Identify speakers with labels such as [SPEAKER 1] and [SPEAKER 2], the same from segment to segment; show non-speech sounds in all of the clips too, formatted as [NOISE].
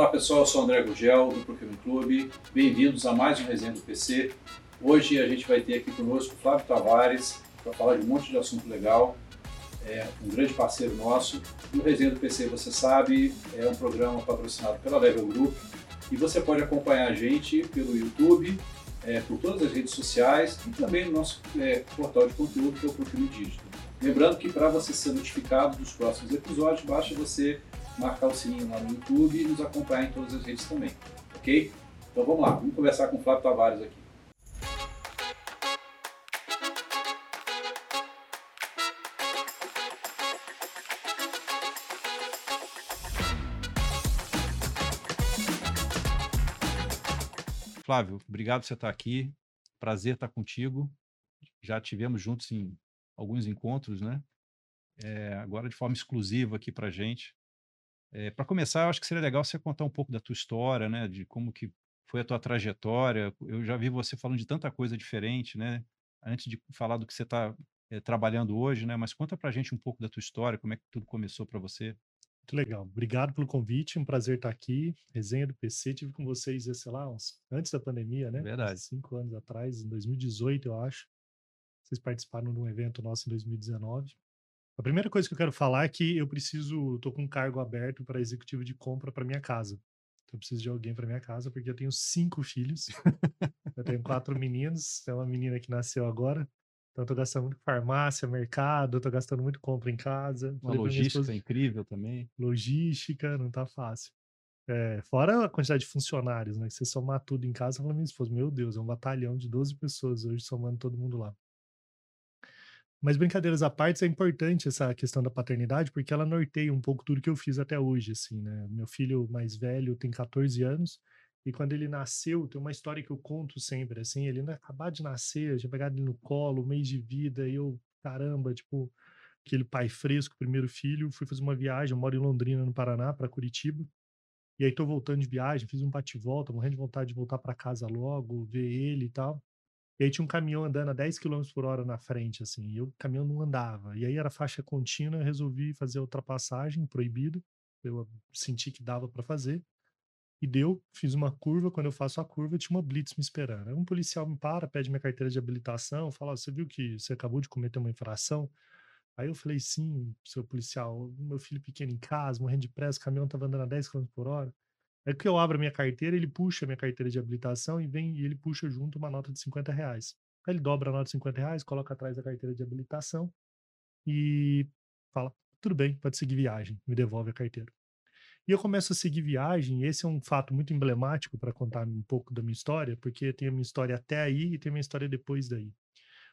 [SPEAKER 1] Olá pessoal, eu sou o André Gugel do Procurement Clube. Bem-vindos a mais um Resenha do PC. Hoje a gente vai ter aqui conosco o Flávio Tavares para falar de um monte de assunto legal. É um grande parceiro nosso. E o Resenha do PC, você sabe, é um programa patrocinado pela Level Group e você pode acompanhar a gente pelo YouTube, é, por todas as redes sociais e também no nosso é, portal de conteúdo que é o Procurement Digital. Lembrando que para você ser notificado dos próximos episódios, basta você marcar o sininho lá no YouTube e nos acompanhar em todas as redes também, ok? Então vamos lá, vamos conversar com o Flávio Tavares aqui. Flávio, obrigado por você estar aqui. Prazer estar contigo. Já tivemos juntos em alguns encontros, né? É, agora de forma exclusiva aqui para gente. É, para começar, eu acho que seria legal você contar um pouco da tua história, né? De como que foi a tua trajetória. Eu já vi você falando de tanta coisa diferente, né? Antes de falar do que você está é, eh, trabalhando hoje, né? Mas conta para a gente um pouco da tua história, como é que tudo começou para você.
[SPEAKER 2] Muito legal. Obrigado pelo convite, um prazer estar aqui. Resenha do PC, tive com vocês, sei lá, uns, antes da pandemia, né?
[SPEAKER 1] Verdade.
[SPEAKER 2] Cinco anos atrás, em 2018, eu acho. Vocês participaram de um evento nosso em 2019. A primeira coisa que eu quero falar é que eu preciso, tô com um cargo aberto para executivo de compra para minha casa. Então eu preciso de alguém para minha casa porque eu tenho cinco filhos. [LAUGHS] eu tenho quatro meninos, tem uma menina que nasceu agora. Então eu tô gastando muito farmácia, mercado, eu tô gastando muito compra em casa.
[SPEAKER 1] Uma logística esposa, incrível também.
[SPEAKER 2] Logística, não tá fácil. É, fora a quantidade de funcionários, né? Que você somar tudo em casa, eu falo minha esposa, meu Deus, é um batalhão de 12 pessoas hoje somando todo mundo lá. Mas brincadeiras à parte, é importante essa questão da paternidade, porque ela norteia um pouco tudo que eu fiz até hoje, assim, né? Meu filho mais velho tem 14 anos, e quando ele nasceu, tem uma história que eu conto sempre, assim, ele não acabado de nascer, tinha pegado ele no colo, mês de vida, e eu, caramba, tipo, aquele pai fresco, primeiro filho, fui fazer uma viagem, eu moro em Londrina, no Paraná, para Curitiba, e aí tô voltando de viagem, fiz um bate-volta, morrendo de vontade de voltar para casa logo, ver ele e tal. E aí tinha um caminhão andando a 10 km por hora na frente, assim, e o caminhão não andava. E aí era faixa contínua, eu resolvi fazer a ultrapassagem, proibido. Eu senti que dava para fazer. E deu, fiz uma curva, quando eu faço a curva, tinha uma blitz me esperando. Aí um policial me para, pede minha carteira de habilitação, fala, você viu que você acabou de cometer uma infração? Aí eu falei, sim, seu policial, meu filho pequeno em casa, morrendo de pressa, o caminhão tava andando a 10 km por hora. É que eu abro a minha carteira, ele puxa a minha carteira de habilitação e vem e ele puxa junto uma nota de 50 reais. Aí ele dobra a nota de 50 reais, coloca atrás da carteira de habilitação e fala: tudo bem, pode seguir viagem, me devolve a carteira. E eu começo a seguir viagem, e esse é um fato muito emblemático para contar um pouco da minha história, porque tem a minha história até aí e tem a minha história depois daí.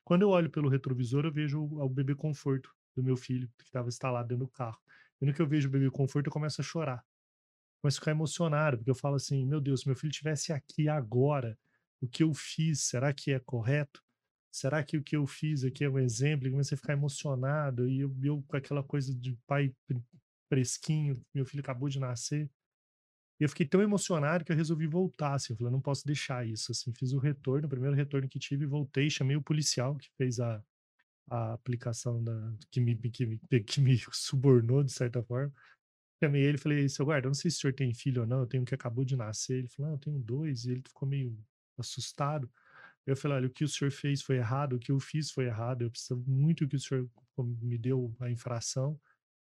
[SPEAKER 2] Quando eu olho pelo retrovisor, eu vejo o, bebê conforto do meu filho, que estava instalado dentro do carro. E no que eu vejo o bebê conforto, eu começo a chorar começo a ficar emocionado, porque eu falo assim: meu Deus, se meu filho estivesse aqui agora, o que eu fiz, será que é correto? Será que o que eu fiz aqui é um exemplo? E comecei a ficar emocionado, e eu, eu com aquela coisa de pai fresquinho, meu filho acabou de nascer. E eu fiquei tão emocionado que eu resolvi voltar, assim, eu falei, não posso deixar isso, assim, fiz o retorno, o primeiro retorno que tive, voltei, chamei o policial que fez a, a aplicação da, que me, que, me, que me [LAUGHS] subornou, de certa forma, Chamei ele e falei, seu guarda, não sei se o senhor tem filho ou não, eu tenho um que acabou de nascer. Ele falou, não, eu tenho dois. E ele ficou meio assustado. Eu falei, olha, o que o senhor fez foi errado, o que eu fiz foi errado, eu preciso muito que o senhor me deu a infração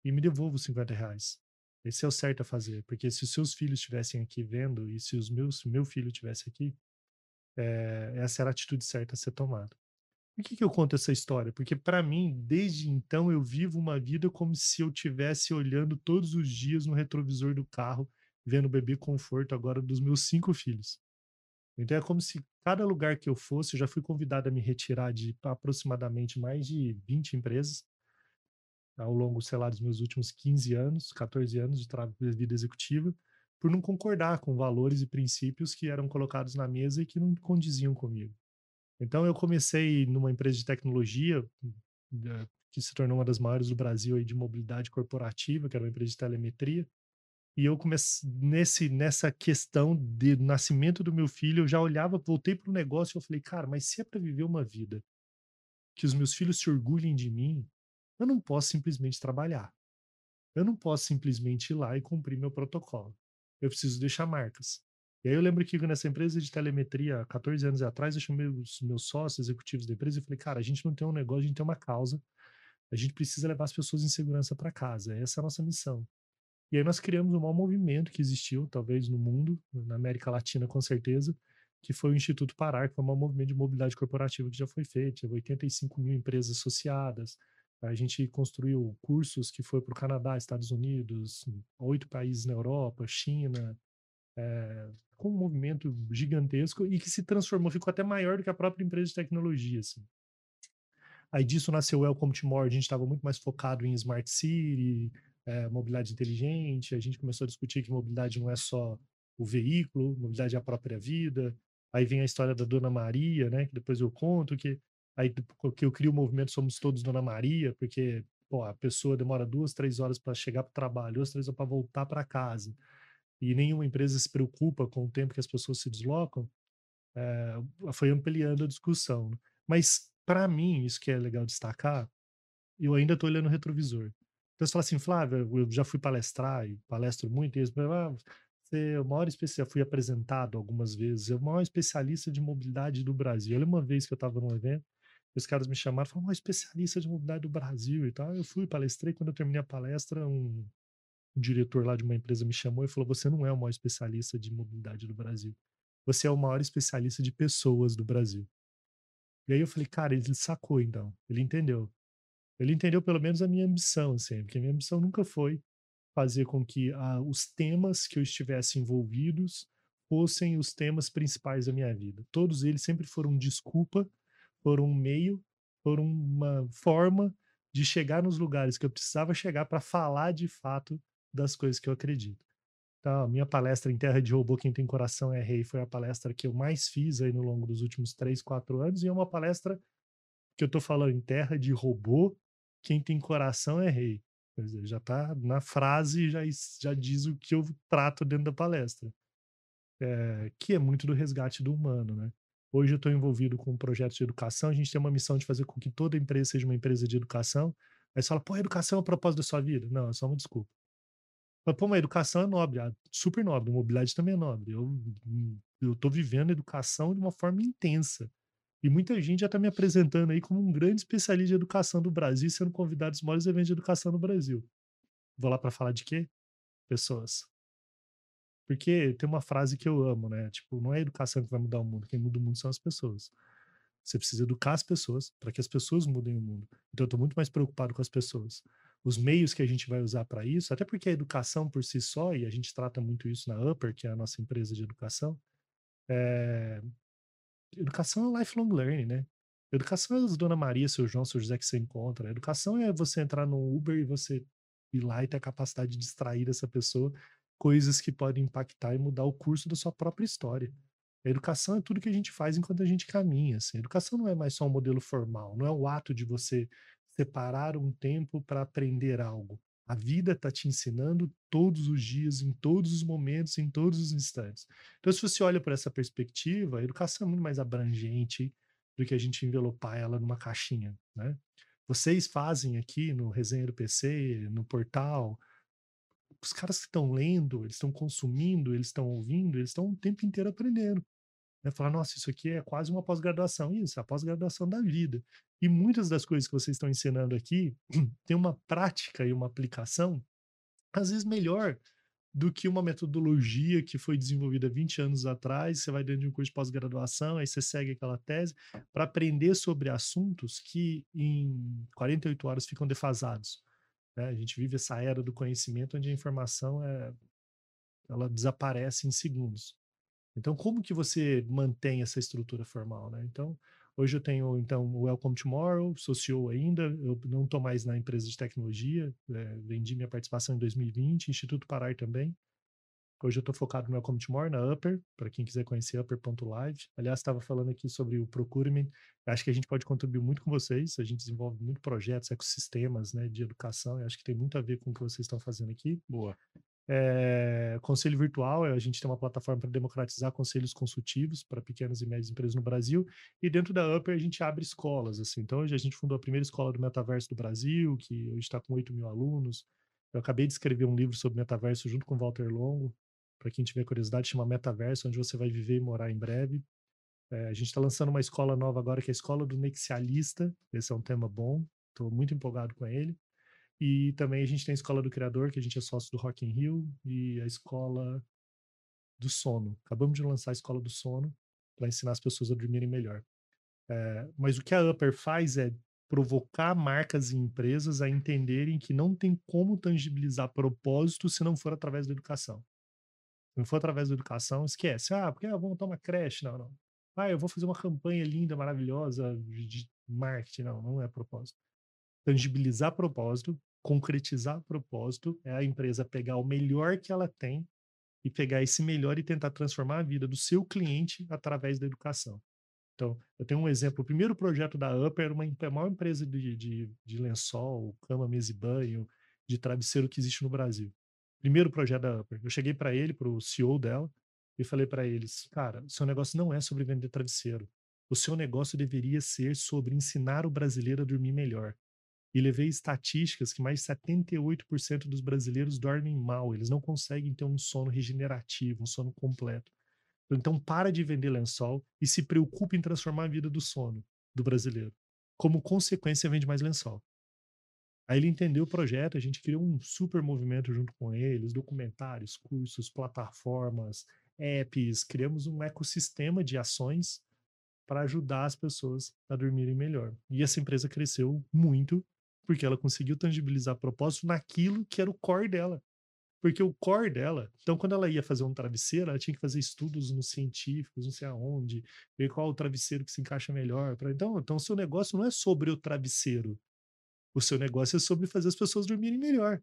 [SPEAKER 2] e me devolva os 50 reais. Esse é o certo a fazer, porque se os seus filhos estivessem aqui vendo e se os meus, meu filho estivesse aqui, é, essa era a atitude certa a ser tomada. Por que, que eu conto essa história? Porque para mim, desde então, eu vivo uma vida como se eu tivesse olhando todos os dias no retrovisor do carro, vendo o bebê conforto agora dos meus cinco filhos. Então é como se cada lugar que eu fosse, eu já fui convidado a me retirar de aproximadamente mais de 20 empresas ao longo, sei lá, dos meus últimos 15 anos, 14 anos de vida executiva, por não concordar com valores e princípios que eram colocados na mesa e que não condiziam comigo. Então eu comecei numa empresa de tecnologia eh, que se tornou uma das maiores do Brasil aí de mobilidade corporativa, que era uma empresa de telemetria. E eu comecei nesse nessa questão de nascimento do meu filho, eu já olhava, voltei para o negócio e eu falei, cara, mas se é para viver uma vida que os meus filhos se orgulhem de mim, eu não posso simplesmente trabalhar. Eu não posso simplesmente ir lá e cumprir meu protocolo. eu preciso deixar marcas. E aí eu lembro que nessa empresa de telemetria, 14 anos atrás, eu chamei os meus sócios executivos da empresa e falei, cara, a gente não tem um negócio, a gente tem uma causa, a gente precisa levar as pessoas em segurança para casa, essa é a nossa missão. E aí nós criamos um maior movimento que existiu, talvez no mundo, na América Latina com certeza, que foi o Instituto Parar, que foi um movimento de mobilidade corporativa que já foi feito, teve 85 mil empresas associadas, a gente construiu cursos que foi para o Canadá, Estados Unidos, oito países na Europa, China, é, com um movimento gigantesco e que se transformou, ficou até maior do que a própria empresa de tecnologia. Assim. Aí disso nasceu o Welcome to More, a gente estava muito mais focado em Smart City, é, mobilidade inteligente, a gente começou a discutir que mobilidade não é só o veículo, mobilidade é a própria vida. Aí vem a história da Dona Maria, né, que depois eu conto, que Aí que eu crio o movimento Somos Todos Dona Maria, porque pô, a pessoa demora duas, três horas para chegar para o trabalho, duas, três horas para voltar para casa, e nenhuma empresa se preocupa com o tempo que as pessoas se deslocam, é, foi ampliando a discussão. Né. Mas, para mim, isso que é legal destacar, eu ainda estou olhando o retrovisor. Então, você fala assim, Flávia, eu já fui palestrar e palestro muito, e eles falam, ah, você é o maior especialista, fui apresentado algumas vezes, é o maior especialista de mobilidade do Brasil. Olha uma vez que eu estava num evento, os caras me chamaram, falaram, um especialista de mobilidade do Brasil e tal. Eu fui, palestrei, quando eu terminei a palestra, um, um diretor lá de uma empresa me chamou e falou, você não é o maior especialista de mobilidade do Brasil. Você é o maior especialista de pessoas do Brasil. E aí eu falei, cara, ele sacou então, ele entendeu. Ele entendeu pelo menos a minha ambição, assim, porque a minha ambição nunca foi fazer com que ah, os temas que eu estivesse envolvidos fossem os temas principais da minha vida. Todos eles sempre foram desculpa por um meio, por uma forma de chegar nos lugares que eu precisava chegar para falar de fato das coisas que eu acredito. Então, a minha palestra em Terra de Robô, Quem Tem Coração é Rei, foi a palestra que eu mais fiz aí no longo dos últimos três, quatro anos, e é uma palestra que eu estou falando em Terra de Robô, Quem Tem Coração é Rei. Quer dizer, já está na frase, já, já diz o que eu trato dentro da palestra. É, que é muito do resgate do humano, né? Hoje eu estou envolvido com projetos de educação, a gente tem uma missão de fazer com que toda empresa seja uma empresa de educação. Aí você fala, pô, educação é o propósito da sua vida? Não, é só uma desculpa. Mas, pô, mas educação é nobre, é super nobre, mobilidade também é nobre. Eu estou vivendo educação de uma forma intensa. E muita gente já está me apresentando aí como um grande especialista de educação do Brasil, sendo convidado aos maiores eventos de educação no Brasil. Vou lá para falar de quê? Pessoas. Porque tem uma frase que eu amo, né? Tipo, não é a educação que vai mudar o mundo, quem muda o mundo são as pessoas. Você precisa educar as pessoas para que as pessoas mudem o mundo. Então eu estou muito mais preocupado com as pessoas. Os meios que a gente vai usar para isso, até porque a educação por si só, e a gente trata muito isso na Upper, que é a nossa empresa de educação, é... educação é lifelong learning, né? Educação é a Dona Maria, seu João, seu José que você encontra. Educação é você entrar no Uber e você ir lá e ter a capacidade de distrair essa pessoa coisas que podem impactar e mudar o curso da sua própria história. Educação é tudo que a gente faz enquanto a gente caminha. Assim. Educação não é mais só um modelo formal, não é o ato de você separar um tempo para aprender algo. A vida está te ensinando todos os dias, em todos os momentos, em todos os instantes. Então, se você olha por essa perspectiva, a educação é muito mais abrangente do que a gente envelopar ela numa caixinha. Né? Vocês fazem aqui no Resenha do PC, no portal, os caras que estão lendo, eles estão consumindo, eles estão ouvindo, eles estão o tempo inteiro aprendendo. Né? Falar, nossa, isso aqui é quase uma pós-graduação. Isso, a pós-graduação da vida. E muitas das coisas que vocês estão ensinando aqui [CLEARS THROAT] tem uma prática e uma aplicação, às vezes melhor do que uma metodologia que foi desenvolvida 20 anos atrás, você vai dentro de um curso de pós-graduação, aí você segue aquela tese, para aprender sobre assuntos que em 48 horas ficam defasados. Né? A gente vive essa era do conhecimento onde a informação é, ela desaparece em segundos. Então, como que você mantém essa estrutura formal? Né? Então, hoje eu tenho então o Welcome Tomorrow, sou CEO ainda, eu não estou mais na empresa de tecnologia, é, vendi minha participação em 2020, Instituto Parar também. Hoje eu estou focado no Welcome Tomorrow, na Upper, para quem quiser conhecer upper.live. Aliás, estava falando aqui sobre o Procurement. Acho que a gente pode contribuir muito com vocês. A gente desenvolve muito projetos, ecossistemas né, de educação. Eu acho que tem muito a ver com o que vocês estão fazendo aqui.
[SPEAKER 3] Boa.
[SPEAKER 2] É, conselho virtual, a gente tem uma plataforma para democratizar conselhos consultivos para pequenas e médias empresas no Brasil, e dentro da Upper a gente abre escolas, assim, então hoje a gente fundou a primeira escola do metaverso do Brasil, que hoje está com 8 mil alunos, eu acabei de escrever um livro sobre metaverso junto com Walter Longo, para quem tiver curiosidade, chama Metaverso, onde você vai viver e morar em breve. É, a gente está lançando uma escola nova agora, que é a Escola do Nexialista. Esse é um tema bom, estou muito empolgado com ele. E também a gente tem a Escola do Criador, que a gente é sócio do Rock in Rio, e a Escola do Sono. Acabamos de lançar a Escola do Sono para ensinar as pessoas a dormirem melhor. É, mas o que a Upper faz é provocar marcas e empresas a entenderem que não tem como tangibilizar propósito se não for através da educação. Se não for através da educação, esquece. Ah, porque ah, vou montar uma creche. Não, não. Ah, eu vou fazer uma campanha linda, maravilhosa de marketing. Não, não é propósito. Tangibilizar propósito, concretizar propósito, é a empresa pegar o melhor que ela tem e pegar esse melhor e tentar transformar a vida do seu cliente através da educação. Então, eu tenho um exemplo. O primeiro projeto da Upper era uma, a maior empresa de, de, de lençol, cama, mesa e banho, de travesseiro que existe no Brasil. Primeiro projeto da Upper. Eu cheguei para ele, para o CEO dela, e falei para eles: cara, o seu negócio não é sobre vender travesseiro. O seu negócio deveria ser sobre ensinar o brasileiro a dormir melhor. E levei estatísticas que mais de 78% dos brasileiros dormem mal, eles não conseguem ter um sono regenerativo, um sono completo. Então, para de vender lençol e se preocupe em transformar a vida do sono do brasileiro. Como consequência, vende mais lençol. Aí ele entendeu o projeto, a gente criou um super movimento junto com eles, documentários, cursos, plataformas, apps, criamos um ecossistema de ações para ajudar as pessoas a dormirem melhor. E essa empresa cresceu muito porque ela conseguiu tangibilizar propósito naquilo que era o core dela, porque o core dela, então quando ela ia fazer um travesseiro, ela tinha que fazer estudos nos científicos, não sei aonde, ver qual o travesseiro que se encaixa melhor. Pra... Então, então o seu negócio não é sobre o travesseiro. O seu negócio é sobre fazer as pessoas dormirem melhor.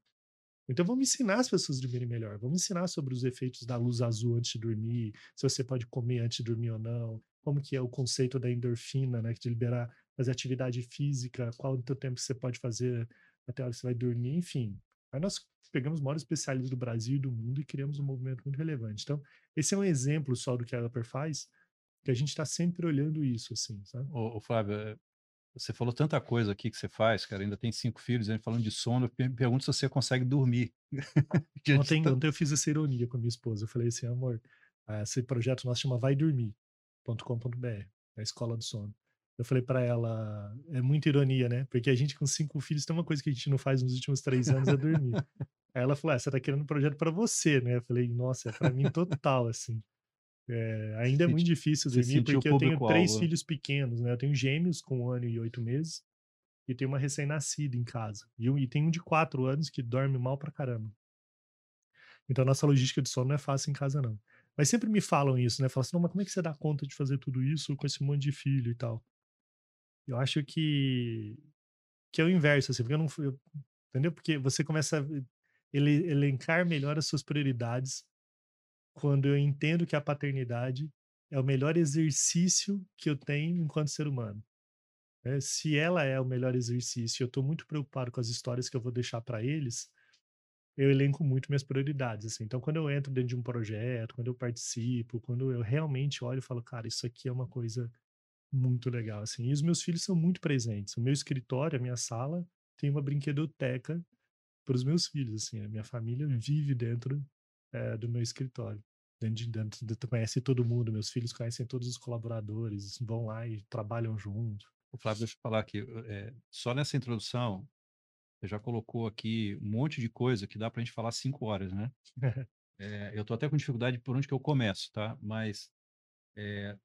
[SPEAKER 2] Então vamos ensinar as pessoas a dormirem melhor. Vamos ensinar sobre os efeitos da luz azul antes de dormir, se você pode comer antes de dormir ou não, como que é o conceito da endorfina, né, de liberar, fazer atividade física, qual o tempo que você pode fazer até a hora que você vai dormir, enfim. Aí nós pegamos os maiores especialistas do Brasil e do mundo e criamos um movimento muito relevante. Então, esse é um exemplo só do que a Upper faz, que a gente está sempre olhando isso, assim, sabe?
[SPEAKER 3] Ô, ô, Flávio, eh, você falou tanta coisa aqui que você faz, cara, ainda tem cinco filhos, a gente falando de sono, eu pergunto se você consegue dormir. [LAUGHS]
[SPEAKER 2] ontem, tá... ontem eu fiz essa ironia com a minha esposa, eu falei assim, amor, esse projeto nosso chama vai dormir.com.br, a escola do sono. Eu falei para ela, é muita ironia, né? Porque a gente com cinco filhos tem uma coisa que a gente não faz nos últimos três anos é dormir. Aí ela falou: ah, você tá querendo um projeto para você, né? Eu falei: nossa, é para mim total, assim. É, ainda é muito difícil dormir porque eu tenho três filhos pequenos, né? Eu tenho gêmeos com um ano e oito meses e tenho uma recém-nascida em casa. E, e tem um de quatro anos que dorme mal pra caramba. Então a nossa logística de sono não é fácil em casa, não. Mas sempre me falam isso, né? Falam assim, não, mas como é que você dá conta de fazer tudo isso com esse monte de filho e tal? Eu acho que que é o inverso, assim, porque eu não eu, entendeu? Porque você começa a ele, elencar melhor as suas prioridades quando eu entendo que a paternidade é o melhor exercício que eu tenho enquanto ser humano. É, se ela é o melhor exercício, eu estou muito preocupado com as histórias que eu vou deixar para eles, eu elenco muito minhas prioridades. Assim. Então, quando eu entro dentro de um projeto, quando eu participo, quando eu realmente olho e falo, cara, isso aqui é uma coisa muito legal. Assim. E os meus filhos são muito presentes. O meu escritório, a minha sala, tem uma brinquedoteca para os meus filhos, assim, a minha família vive dentro é, do meu escritório. Dentro de, dentro de, conhece todo mundo, meus filhos conhecem todos os colaboradores, vão lá e trabalham junto.
[SPEAKER 3] O Flávio, deixa eu falar aqui, é, só nessa introdução, você já colocou aqui um monte de coisa que dá para a gente falar cinco horas, né? é, [LAUGHS] eu estou até com dificuldade por onde que eu começo, tá? Mas é,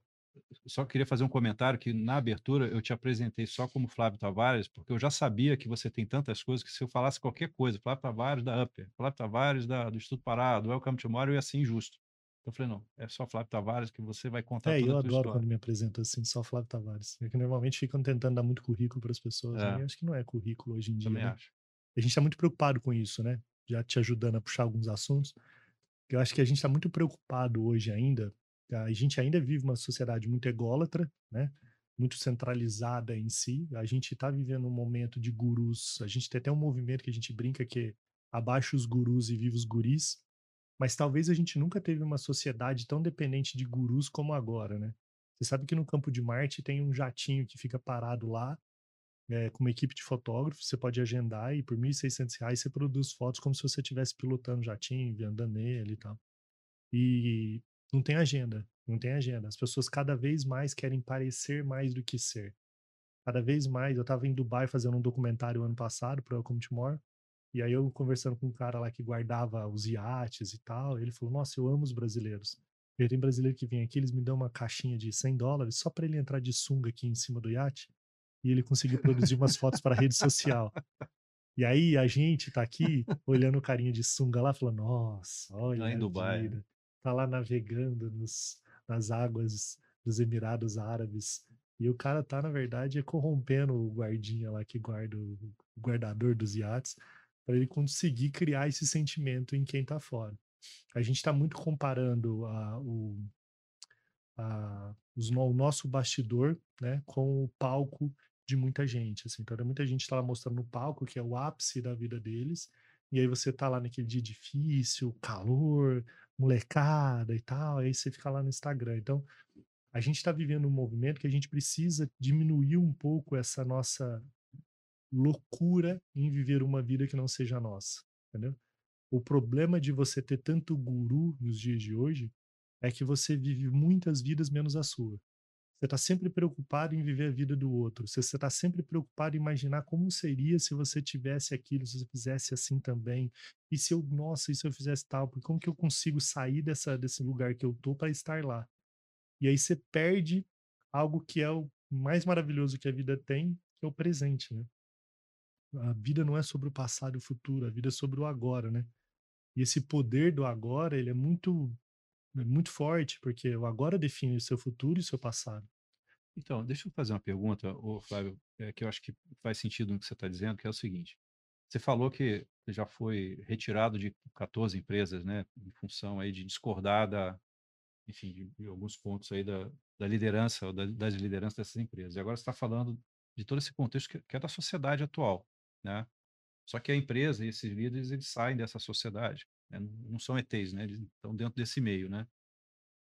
[SPEAKER 3] só queria fazer um comentário que na abertura eu te apresentei só como Flávio Tavares, porque eu já sabia que você tem tantas coisas que se eu falasse qualquer coisa, Flávio Tavares da Upper, Flávio Tavares da, do Instituto Pará, do Welcome Tomorrow, ia ser injusto. Então eu falei, não, é só Flávio Tavares que você vai contar
[SPEAKER 2] é,
[SPEAKER 3] toda
[SPEAKER 2] eu adoro quando me apresentam assim, só Flávio Tavares. É que normalmente ficam tentando dar muito currículo para as pessoas, é. né? acho que não é currículo hoje em dia. Também né? acho. A gente está muito preocupado com isso, né? Já te ajudando a puxar alguns assuntos. Eu acho que a gente está muito preocupado hoje ainda a gente ainda vive uma sociedade muito ególatra, né? muito centralizada em si. A gente está vivendo um momento de gurus. A gente tem até um movimento que a gente brinca que é abaixo os gurus e viva os guris. Mas talvez a gente nunca teve uma sociedade tão dependente de gurus como agora, né? Você sabe que no campo de Marte tem um jatinho que fica parado lá, é, com uma equipe de fotógrafos, você pode agendar e por R$ 1.600 você produz fotos como se você estivesse pilotando o jatinho, andando nele e tal. E não tem agenda, não tem agenda. As pessoas cada vez mais querem parecer mais do que ser. Cada vez mais, eu estava em Dubai fazendo um documentário ano passado para o to More, e aí eu conversando com um cara lá que guardava os iates e tal, ele falou: "Nossa, eu amo os brasileiros. Eu tenho brasileiro que vem aqui, eles me dão uma caixinha de 100 dólares só para ele entrar de sunga aqui em cima do iate e ele conseguir produzir umas fotos para rede social. E aí a gente tá aqui olhando o carinha de sunga lá, falando: "Nossa, olha
[SPEAKER 1] Lá em Dubai,
[SPEAKER 2] vida. Tá lá navegando nos, nas águas dos Emirados Árabes". E o cara tá, na verdade, corrompendo o guardinha lá que guarda o guardador dos iates para ele conseguir criar esse sentimento em quem tá fora. A gente tá muito comparando a, o, a, os o nosso bastidor, né, com o palco de muita gente, assim. Então, muita gente tá lá mostrando no palco, que é o ápice da vida deles, e aí você tá lá naquele dia difícil, calor, molecada e tal, aí você fica lá no Instagram. Então, a gente tá vivendo um movimento que a gente precisa diminuir um pouco essa nossa loucura em viver uma vida que não seja nossa, entendeu? O problema de você ter tanto guru nos dias de hoje é que você vive muitas vidas menos a sua. Você está sempre preocupado em viver a vida do outro. Você está sempre preocupado em imaginar como seria se você tivesse aquilo, se você fizesse assim também. E se eu, nossa, e se eu fizesse tal? Como que eu consigo sair dessa, desse lugar que eu tô para estar lá? E aí você perde algo que é o mais maravilhoso que a vida tem, que é o presente, né? A vida não é sobre o passado e o futuro, a vida é sobre o agora, né? E esse poder do agora, ele é muito muito forte, porque o agora define o seu futuro e o seu passado.
[SPEAKER 1] Então, deixa eu fazer uma pergunta, ô Flávio, é, que eu acho que faz sentido no que você está dizendo, que é o seguinte. Você falou que já foi retirado de 14 empresas, né, em função aí de discordar da, enfim, de, de alguns pontos aí da, da liderança, ou da- das lideranças dessas empresas. E agora você está falando de todo esse contexto que, que é da sociedade atual, né? Só que a empresa e esses líderes, eles saem dessa sociedade, né? Não são ETs, né? Eles estão dentro desse meio, né?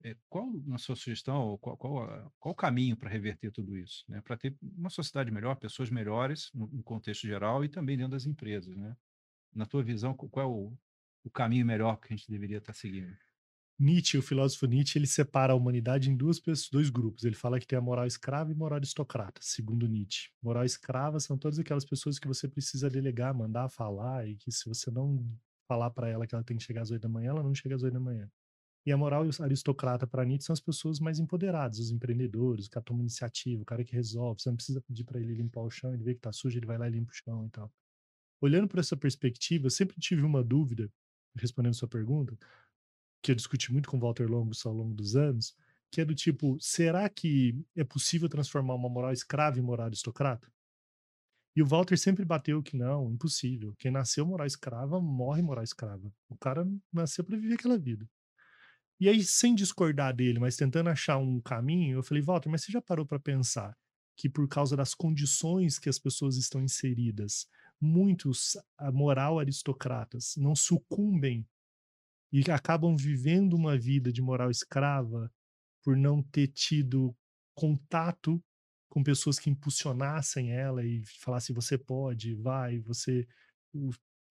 [SPEAKER 1] É, qual, na sua sugestão, qual, qual, qual o caminho para reverter tudo isso, né? Para ter uma sociedade melhor, pessoas melhores no, no contexto geral e também dentro das empresas, né? Na tua visão, qu- qual é o, o caminho melhor que a gente deveria estar seguindo?
[SPEAKER 2] Nietzsche, o filósofo Nietzsche, ele separa a humanidade em duas dois grupos. Ele fala que tem a moral escrava e moral aristocrata, segundo Nietzsche. Moral escrava são todas aquelas pessoas que você precisa delegar, mandar falar, e que se você não falar para ela que ela tem que chegar às oito da manhã, ela não chega às oito da manhã. E a moral aristocrata para Nietzsche são as pessoas mais empoderadas, os empreendedores, o cara toma iniciativa, o cara que resolve. Você não precisa pedir para ele limpar o chão, ele vê que tá sujo, ele vai lá e limpa o chão e tal. Olhando por essa perspectiva, eu sempre tive uma dúvida, respondendo sua pergunta, que eu discuti muito com Walter Longos ao longo dos anos, que é do tipo, será que é possível transformar uma moral escrava em moral aristocrata? E o Walter sempre bateu que não, impossível. Quem nasceu moral escrava, morre moral escrava. O cara nasceu para viver aquela vida. E aí, sem discordar dele, mas tentando achar um caminho, eu falei, Walter, mas você já parou para pensar que por causa das condições que as pessoas estão inseridas, muitos moral aristocratas não sucumbem e acabam vivendo uma vida de moral escrava por não ter tido contato com pessoas que impulsionassem ela e falassem você pode, vai, você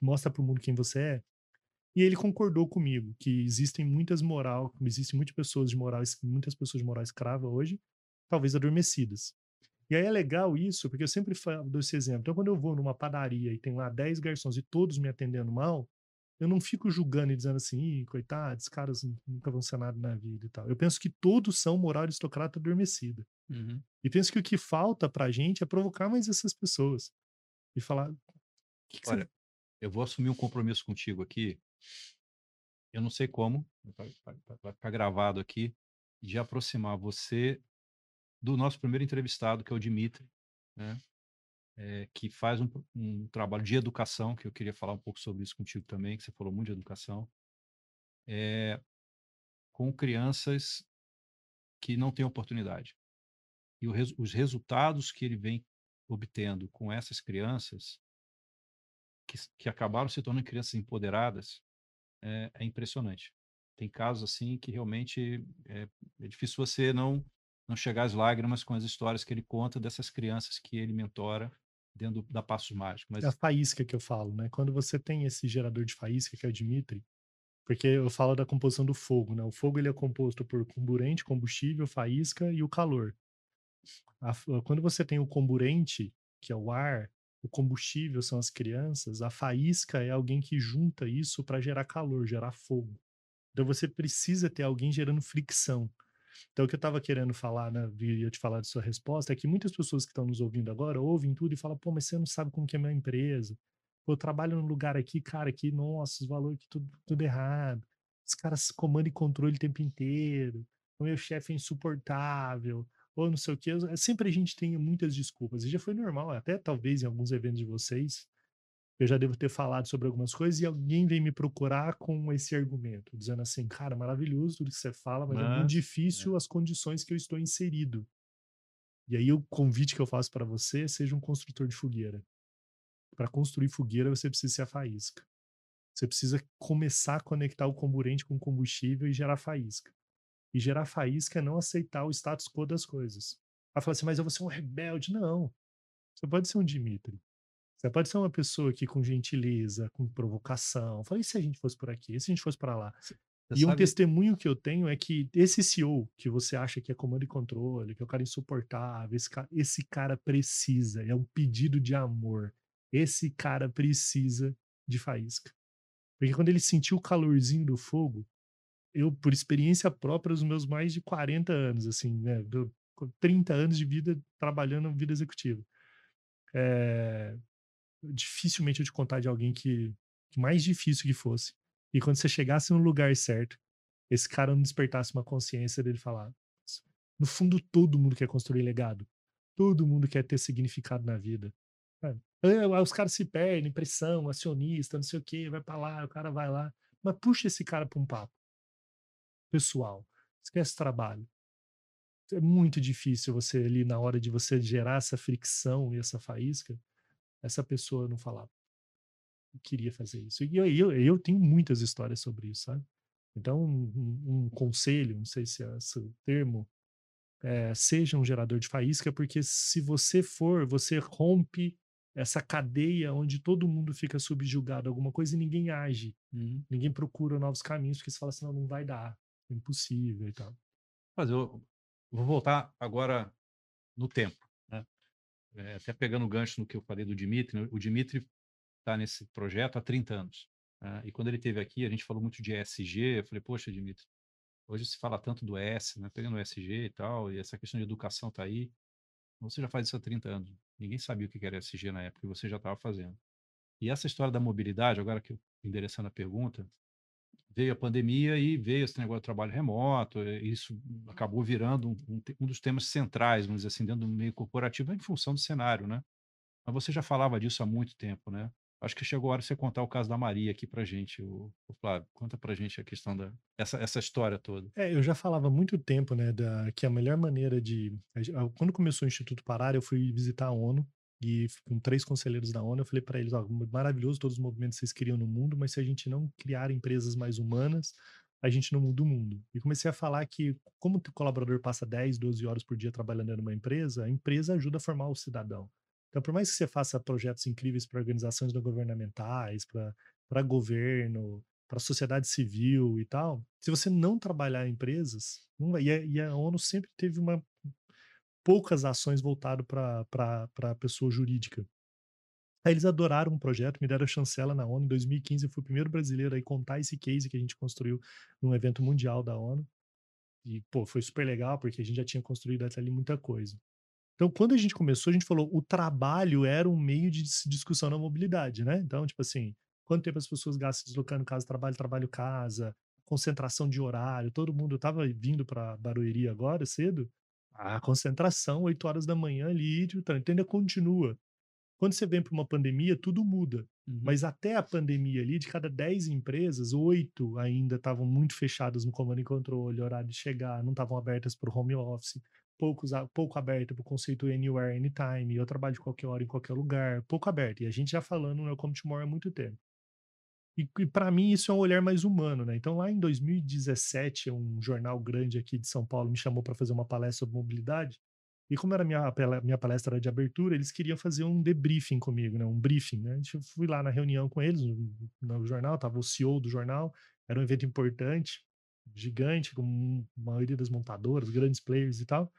[SPEAKER 2] mostra para o mundo quem você é. E ele concordou comigo que existem muitas moral, existem muitas pessoas de moral, muitas pessoas de moral escrava hoje, talvez adormecidas. E aí é legal isso, porque eu sempre dou esse exemplo. Então, quando eu vou numa padaria e tem lá 10 garçons e todos me atendendo mal, eu não fico julgando e dizendo assim, coitados, esses caras nunca vão ser nada na vida e tal. Eu penso que todos são moral aristocrata adormecida. E penso que o que falta pra gente é provocar mais essas pessoas. E falar. "O que que você
[SPEAKER 1] Olha, eu vou assumir um compromisso contigo aqui. Eu não sei como, vai ficar gravado aqui, de aproximar você do nosso primeiro entrevistado, que é o Dimitri, né? É, que faz um, um trabalho de educação, que eu queria falar um pouco sobre isso contigo também, que você falou muito de educação, é, com crianças que não têm oportunidade. E res- os resultados que ele vem obtendo com essas crianças, que, que acabaram se tornando crianças empoderadas, é, é impressionante. Tem casos assim que realmente é, é difícil você não não chegar às lágrimas com as histórias que ele conta dessas crianças que ele mentora dentro do- da Passos Mágicos. Mas
[SPEAKER 2] É a faísca que eu falo, né? Quando você tem esse gerador de faísca, que é o Dimitri, Porque eu falo da composição do fogo, né? O fogo ele é composto por comburente, combustível, faísca e o calor. A, quando você tem o comburente, que é o ar, o combustível são as crianças, a faísca é alguém que junta isso para gerar calor, gerar fogo. Então você precisa ter alguém gerando fricção. Então, o que eu estava querendo falar, né, ia te falar de sua resposta, é que muitas pessoas que estão nos ouvindo agora ouvem tudo e falam, pô, mas você não sabe como que é a minha empresa. Eu trabalho num lugar aqui, cara, que, nossa, os valores aqui tudo, tudo errado. Os caras comandam e controle o tempo inteiro. O meu chefe é insuportável. Ou não sei o que. Sempre a gente tem muitas desculpas. E já foi normal, até talvez em alguns eventos de vocês, eu já devo ter falado sobre algumas coisas e alguém vem me procurar com esse argumento, dizendo assim, cara, maravilhoso tudo que você fala, mas, mas é muito difícil é. as condições que eu estou inserido. E aí o convite que eu faço para você, seja um construtor de fogueira. Para construir fogueira, você precisa ser a faísca. Você precisa começar a conectar o comburente com o combustível e gerar faísca. E gerar faísca é não aceitar o status quo das coisas. Ela fala assim, mas eu vou ser um rebelde. Não. Você pode ser um Dimitri. Pode ser uma pessoa aqui com gentileza, com provocação. Fala, e se a gente fosse por aqui? E se a gente fosse para lá? Você e sabe... um testemunho que eu tenho é que esse CEO que você acha que é comando e controle, que é o cara insuportável, esse cara, esse cara precisa, é um pedido de amor. Esse cara precisa de faísca. Porque quando ele sentiu o calorzinho do fogo, eu, por experiência própria, os meus mais de 40 anos, assim, né? 30 anos de vida trabalhando na vida executiva. É, dificilmente eu te contar de alguém que, que mais difícil que fosse. E quando você chegasse no lugar certo, esse cara não despertasse uma consciência dele falar: no fundo, todo mundo quer construir legado. Todo mundo quer ter significado na vida. Os caras se perdem, pressão, acionista, não sei o que, vai para lá, o cara vai lá. Mas puxa esse cara para um papo. Pessoal, esquece trabalho. É muito difícil você ali, na hora de você gerar essa fricção e essa faísca, essa pessoa não falava. Eu queria fazer isso. E eu, eu, eu tenho muitas histórias sobre isso, sabe? Então, um, um conselho, não sei se é esse o termo, é, seja um gerador de faísca, porque se você for, você rompe essa cadeia onde todo mundo fica subjugado a alguma coisa e ninguém age, uhum. ninguém procura novos caminhos, porque você fala assim, não, não vai dar, é impossível e tal.
[SPEAKER 1] Mas eu vou voltar agora no tempo é, até pegando o gancho no que eu falei do Dimitri, né, o Dimitri está nesse projeto há 30 anos. Né? E quando ele esteve aqui, a gente falou muito de ESG. Eu falei, poxa, Dimitri, hoje se fala tanto do S, né? pegando o ESG e tal, e essa questão de educação está aí. Você já faz isso há 30 anos. Ninguém sabia o que era ESG na época e você já estava fazendo. E essa história da mobilidade, agora que eu endereçando a pergunta, veio a pandemia e veio esse negócio de trabalho remoto, e isso acabou virando um, um, dos temas centrais, vamos dizer assim, dentro do meio corporativo, em função do cenário, né? Mas você já falava disso há muito tempo, né? Acho que chegou a hora de você contar o caso da Maria aqui pra gente, o, o Flávio. Conta pra gente a questão da essa, essa história toda.
[SPEAKER 2] É, eu já falava há muito tempo, né, da, que a melhor maneira de. Quando começou o Instituto Parar, eu fui visitar a ONU e com três conselheiros da ONU, eu falei para eles: ó, maravilhoso todos os movimentos que vocês criam no mundo, mas se a gente não criar empresas mais humanas, a gente não muda o mundo. E comecei a falar que, como o colaborador passa 10, 12 horas por dia trabalhando numa empresa, a empresa ajuda a formar o cidadão. Então, por mais que você faça projetos incríveis para organizações não governamentais, para governo, para sociedade civil e tal, se você não trabalhar em empresas, não vai. E a, e a ONU sempre teve uma poucas ações voltado para a pessoa jurídica. Aí eles adoraram o projeto, me deram a chancela na ONU. Em 2015 eu fui o primeiro brasileiro a contar esse case que a gente construiu num evento mundial da ONU. E, pô, foi super legal, porque a gente já tinha construído até ali muita coisa. Então, quando a gente começou, a gente falou, o trabalho era um meio de discussão na mobilidade, né? Então, tipo assim, quanto tempo as pessoas gastam deslocando casa, trabalho, trabalho, casa, concentração de horário, todo mundo estava vindo para Barueri agora, cedo, a concentração, 8 horas da manhã ali, então, ainda continua. Quando você vem para uma pandemia, tudo muda. Uhum. Mas até a pandemia ali, de cada 10 empresas, 8 ainda estavam muito fechadas no comando e controle, horário de chegar, não estavam abertas para o home office, poucos, pouco aberto para o conceito anywhere, anytime, eu trabalho de qualquer hora, em qualquer lugar, pouco aberto. E a gente já falando no Welcome Tomorrow há muito tempo. E, e para mim isso é um olhar mais humano, né? Então lá em 2017, um jornal grande aqui de São Paulo me chamou para fazer uma palestra sobre mobilidade. E como era minha minha palestra de abertura, eles queriam fazer um debriefing comigo, né? Um briefing, né? Eu fui lá na reunião com eles no, no jornal, tava o CEO do jornal Era um evento importante, gigante, com a maioria das montadoras, grandes players e tal.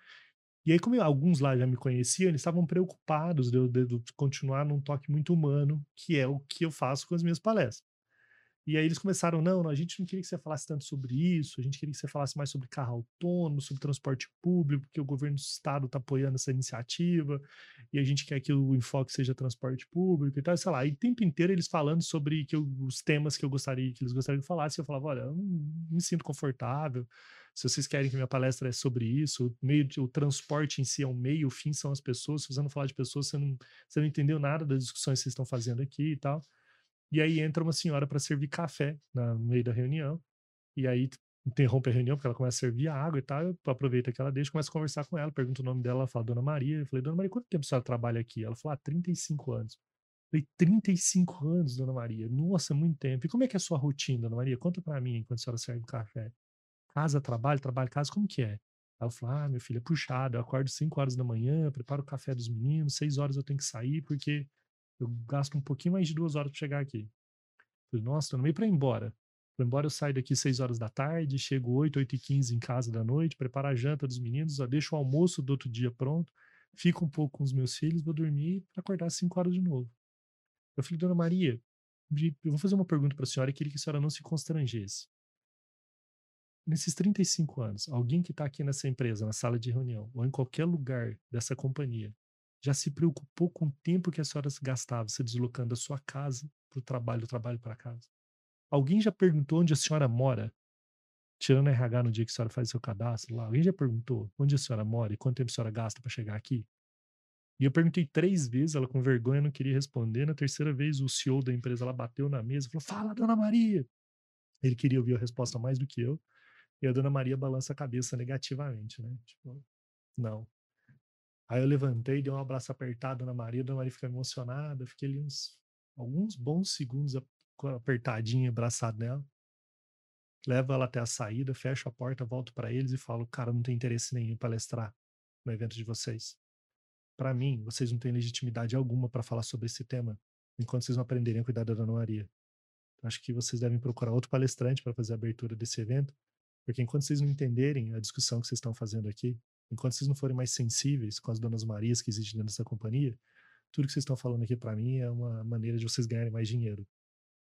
[SPEAKER 2] E aí, como alguns lá já me conheciam, eles estavam preocupados de eu, de continuar num toque muito humano, que é o que eu faço com as minhas palestras. E aí eles começaram, não, não, a gente não queria que você falasse tanto sobre isso, a gente queria que você falasse mais sobre carro autônomo, sobre transporte público, porque o governo do estado está apoiando essa iniciativa, e a gente quer que o enfoque seja transporte público e tal, sei lá. E o tempo inteiro eles falando sobre que eu, os temas que eu gostaria, que eles gostariam que falasse, eu falava, olha, eu não me sinto confortável, se vocês querem que minha palestra é sobre isso, o, meio o transporte em si é um meio, o fim são as pessoas, se você não falar de pessoas, você não, você não entendeu nada das discussões que vocês estão fazendo aqui e tal. E aí entra uma senhora para servir café no meio da reunião. E aí interrompe a reunião porque ela começa a servir água e tal. Eu aproveito que ela deixa, começo a conversar com ela, pergunto o nome dela, ela fala Dona Maria. Eu falei, Dona Maria, quanto tempo a senhora trabalha aqui? Ela falou, ah, 35 anos. Eu falei, 35 anos, Dona Maria. Nossa, muito tempo. E como é que é a sua rotina, Dona Maria? Conta para mim enquanto a senhora serve café. Casa, trabalho, trabalho, casa, como que é? Ela falou, ah, meu filho, é puxado. Eu acordo 5 horas da manhã, preparo o café dos meninos, 6 horas eu tenho que sair porque eu gasto um pouquinho mais de duas horas para chegar aqui. Falei, nossa, tô no meio para ir embora. Vou embora, eu saio daqui 6 horas da tarde, chego 8, 8 e 15 em casa da noite, preparo a janta dos meninos, deixo o almoço do outro dia pronto, fico um pouco com os meus filhos, vou dormir para acordar às 5 horas de novo. Eu falei, dona Maria, eu vou fazer uma pergunta para a senhora e queria que a senhora não se constrangesse. Nesses 35 anos, alguém que está aqui nessa empresa, na sala de reunião, ou em qualquer lugar dessa companhia, já se preocupou com o tempo que a senhora gastava se deslocando da sua casa para o trabalho, do trabalho para casa? Alguém já perguntou onde a senhora mora? Tirando RH no dia que a senhora faz seu cadastro lá, alguém já perguntou onde a senhora mora e quanto tempo a senhora gasta para chegar aqui? E eu perguntei três vezes, ela com vergonha não queria responder. Na terceira vez, o CEO da empresa ela bateu na mesa e falou: Fala, dona Maria! Ele queria ouvir a resposta mais do que eu. E a dona Maria balança a cabeça negativamente, né? Tipo, não. Aí eu levantei, dei um abraço apertado na Maria, a Dona Maria fica emocionada, fiquei ali uns alguns bons segundos apertadinho, abraçado nela. Levo ela até a saída, fecho a porta, volto para eles e falo: "Cara, não tem interesse nenhum em palestrar no evento de vocês. Para mim, vocês não têm legitimidade alguma para falar sobre esse tema, enquanto vocês não aprenderem a cuidar da Dona Maria. Acho que vocês devem procurar outro palestrante para fazer a abertura desse evento, porque enquanto vocês não entenderem a discussão que vocês estão fazendo aqui, enquanto vocês não forem mais sensíveis com as donas Marias que existem dentro dessa companhia, tudo que vocês estão falando aqui para mim é uma maneira de vocês ganharem mais dinheiro.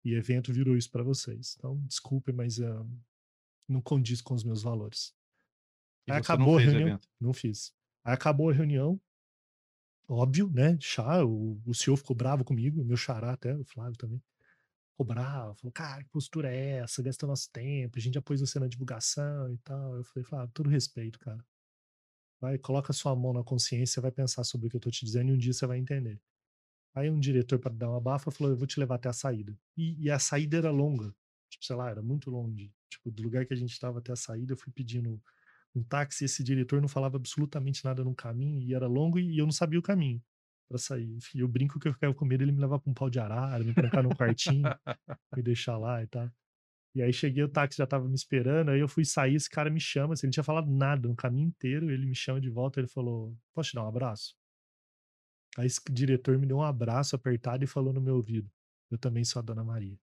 [SPEAKER 2] E evento virou isso para vocês. Então, desculpem, mas uh, não condiz com os meus valores.
[SPEAKER 1] E Aí acabou a reunião.
[SPEAKER 2] Não fiz. Aí acabou a reunião. Óbvio, né? Chá, o, o senhor ficou bravo comigo, meu xará até, o Flávio também. Ficou bravo, falou, cara, que postura é essa? Gasta nosso tempo, a gente já pôs você na divulgação e tal. Eu falei, Flávio, todo respeito, cara. Vai, coloca sua mão na consciência, vai pensar sobre o que eu tô te dizendo e um dia você vai entender. Aí um diretor, para dar uma bafa, falou: Eu vou te levar até a saída. E, e, a saída era longa. Tipo, sei lá, era muito longe. Tipo, do lugar que a gente estava até a saída, eu fui pedindo um táxi. Esse diretor não falava absolutamente nada no caminho e era longo e eu não sabia o caminho para sair. Enfim, eu brinco que eu ficava com medo ele me levar para um pau de arara, me trancar num quartinho, [LAUGHS] me deixar lá e tal. E aí cheguei, o táxi já tava me esperando, aí eu fui sair, esse cara me chama, assim, ele não tinha falado nada no caminho inteiro, ele me chama de volta, ele falou, posso te dar um abraço? Aí esse diretor me deu um abraço apertado e falou no meu ouvido, eu também sou a Dona Maria.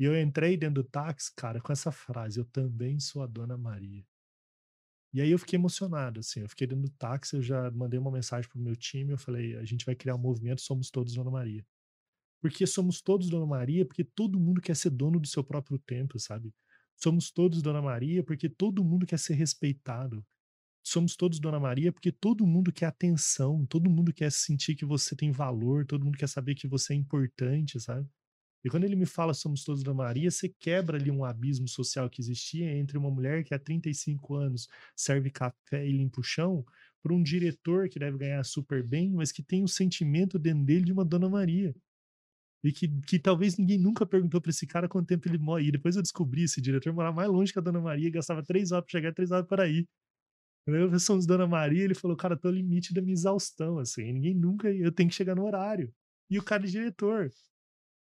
[SPEAKER 2] E eu entrei dentro do táxi, cara, com essa frase, eu também sou a Dona Maria. E aí eu fiquei emocionado, assim, eu fiquei dentro do táxi, eu já mandei uma mensagem pro meu time, eu falei, a gente vai criar um movimento, somos todos Dona Maria. Porque somos todos Dona Maria, porque todo mundo quer ser dono do seu próprio tempo, sabe? Somos todos Dona Maria porque todo mundo quer ser respeitado. Somos todos Dona Maria porque todo mundo quer atenção, todo mundo quer sentir que você tem valor, todo mundo quer saber que você é importante, sabe? E quando ele me fala somos todos Dona Maria, você quebra ali um abismo social que existia entre uma mulher que há 35 anos serve café e limpa o chão, para um diretor que deve ganhar super bem, mas que tem o sentimento dentro dele de uma Dona Maria. E que, que talvez ninguém nunca perguntou para esse cara quanto tempo ele mora. E depois eu descobri, esse diretor morava mais longe que a Dona Maria, gastava três horas para chegar, três horas para ir. Eu somos Dona Maria, ele falou, cara, tô no limite da minha exaustão, assim, ninguém nunca, eu tenho que chegar no horário. E o cara é diretor.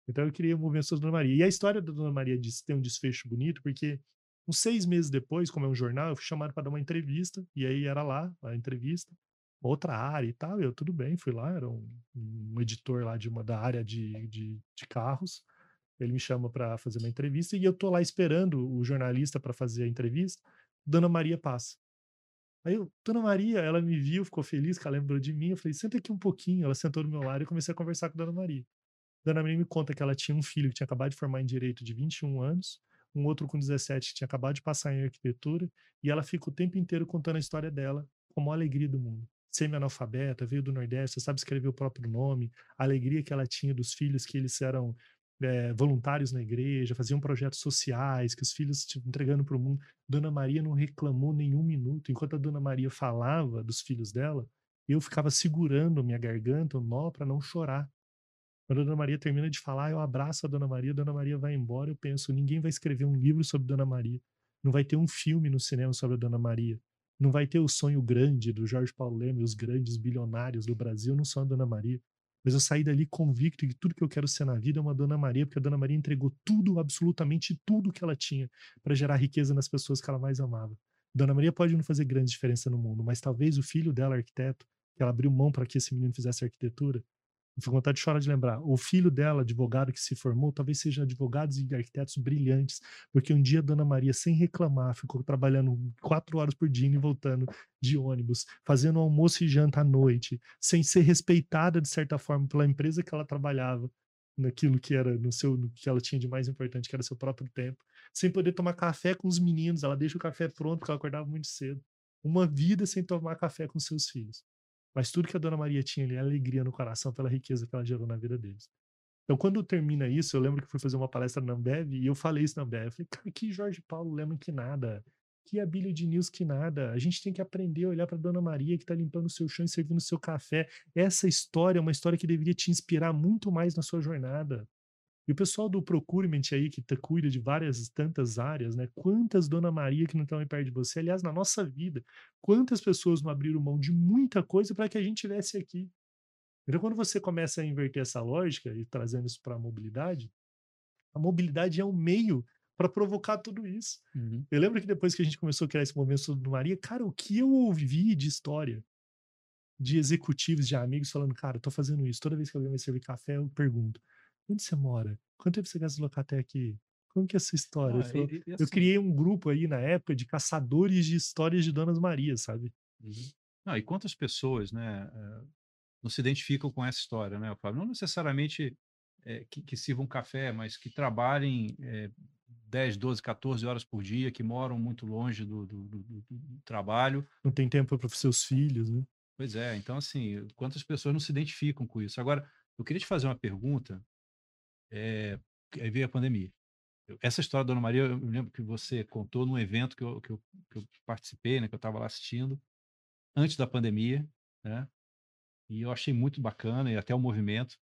[SPEAKER 2] Então eu queria mover a Dona Maria. E a história da Dona Maria tem um desfecho bonito, porque uns seis meses depois, como é um jornal, eu fui chamado para dar uma entrevista, e aí era lá a entrevista outra área e tal. Eu, tudo bem, fui lá, era um, um editor lá de uma da área de, de, de carros. Ele me chama para fazer uma entrevista e eu tô lá esperando o jornalista para fazer a entrevista. Dona Maria passa. Aí eu, Dona Maria, ela me viu, ficou feliz que ela lembrou de mim. Eu falei, senta aqui um pouquinho. Ela sentou do meu lado e comecei a conversar com Dona Maria. Dona Maria me conta que ela tinha um filho que tinha acabado de formar em direito de 21 anos, um outro com 17 que tinha acabado de passar em arquitetura, e ela fica o tempo inteiro contando a história dela como a alegria do mundo. Semi-analfabeta, veio do Nordeste, sabe escrever o próprio nome, a alegria que ela tinha dos filhos, que eles eram é, voluntários na igreja, faziam projetos sociais, que os filhos tipo, entregando para o mundo. Dona Maria não reclamou nenhum minuto. Enquanto a Dona Maria falava dos filhos dela, eu ficava segurando minha garganta, o nó, para não chorar. Quando a Dona Maria termina de falar, eu abraço a Dona Maria, a Dona Maria vai embora, eu penso, ninguém vai escrever um livro sobre Dona Maria. Não vai ter um filme no cinema sobre a Dona Maria. Não vai ter o sonho grande do Jorge Paulo Leme, os grandes bilionários do Brasil não são a Dona Maria. Mas eu saí dali convicto que tudo que eu quero ser na vida é uma Dona Maria, porque a Dona Maria entregou tudo, absolutamente tudo que ela tinha para gerar riqueza nas pessoas que ela mais amava. Dona Maria pode não fazer grande diferença no mundo, mas talvez o filho dela, arquiteto, que ela abriu mão para que esse menino fizesse arquitetura, fico com vontade de chorar de lembrar. O filho dela, advogado que se formou, talvez sejam advogados e arquitetos brilhantes, porque um dia a Dona Maria, sem reclamar, ficou trabalhando quatro horas por dia e voltando de ônibus, fazendo almoço e janta à noite, sem ser respeitada de certa forma pela empresa que ela trabalhava, naquilo que era no seu, no que ela tinha de mais importante, que era seu próprio tempo, sem poder tomar café com os meninos. Ela deixa o café pronto, porque ela acordava muito cedo. Uma vida sem tomar café com seus filhos. Mas tudo que a Dona Maria tinha ali, alegria no coração pela riqueza que ela gerou na vida deles. Então, quando termina isso, eu lembro que fui fazer uma palestra na Ambev e eu falei isso na Ambev. Eu falei, cara, que Jorge Paulo lembra que nada. Que Abílio de News que nada. A gente tem que aprender a olhar para Dona Maria que está limpando o seu chão e servindo o seu café. Essa história é uma história que deveria te inspirar muito mais na sua jornada. E o pessoal do Procurement aí, que cuida de várias, tantas áreas, né? Quantas Dona Maria que não estão aí perto de você? Aliás, na nossa vida, quantas pessoas não abriram mão de muita coisa para que a gente estivesse aqui? Então, quando você começa a inverter essa lógica e trazendo isso para a mobilidade, a mobilidade é um meio para provocar tudo isso. Uhum. Eu lembro que depois que a gente começou a criar esse movimento sobre Maria, cara, o que eu ouvi de história de executivos, de amigos falando, cara, eu tô fazendo isso. Toda vez que alguém vai servir café, eu pergunto: Onde você mora? Quanto tempo você quer deslocar até aqui? Como que é essa história? Ah, falou, e, e assim, eu criei um grupo aí na época de caçadores de histórias de Donas Maria, sabe?
[SPEAKER 1] Uhum. Não, e quantas pessoas, né, eh, não se identificam com essa história, né, Fábio? Não necessariamente é, que, que sirvam café, mas que trabalhem é, 10, 12, 14 horas por dia, que moram muito longe do, do, do, do trabalho.
[SPEAKER 2] Não tem tempo para os seus filhos, né?
[SPEAKER 1] Pois é, então assim, quantas pessoas não se identificam com isso? Agora, eu queria te fazer uma pergunta é, aí veio a pandemia. Essa história Dona Maria, eu lembro que você contou num evento que eu, que eu, que eu participei, né, que eu estava lá assistindo, antes da pandemia, né? E eu achei muito bacana, e até o movimento.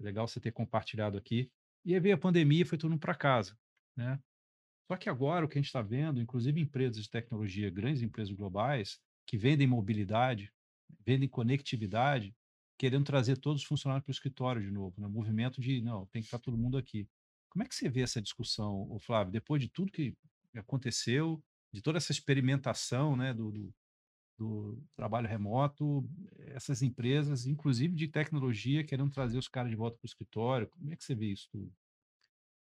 [SPEAKER 1] Legal você ter compartilhado aqui. E aí veio a pandemia e foi todo mundo para casa, né? Só que agora o que a gente está vendo, inclusive empresas de tecnologia, grandes empresas globais, que vendem mobilidade, vendem conectividade, querendo trazer todos os funcionários para o escritório de novo, né? movimento de, não, tem que estar todo mundo aqui. Como é que você vê essa discussão, Flávio, depois de tudo que aconteceu, de toda essa experimentação né, do, do, do trabalho remoto, essas empresas, inclusive de tecnologia, querendo trazer os caras de volta para o escritório, como é que você vê isso tudo?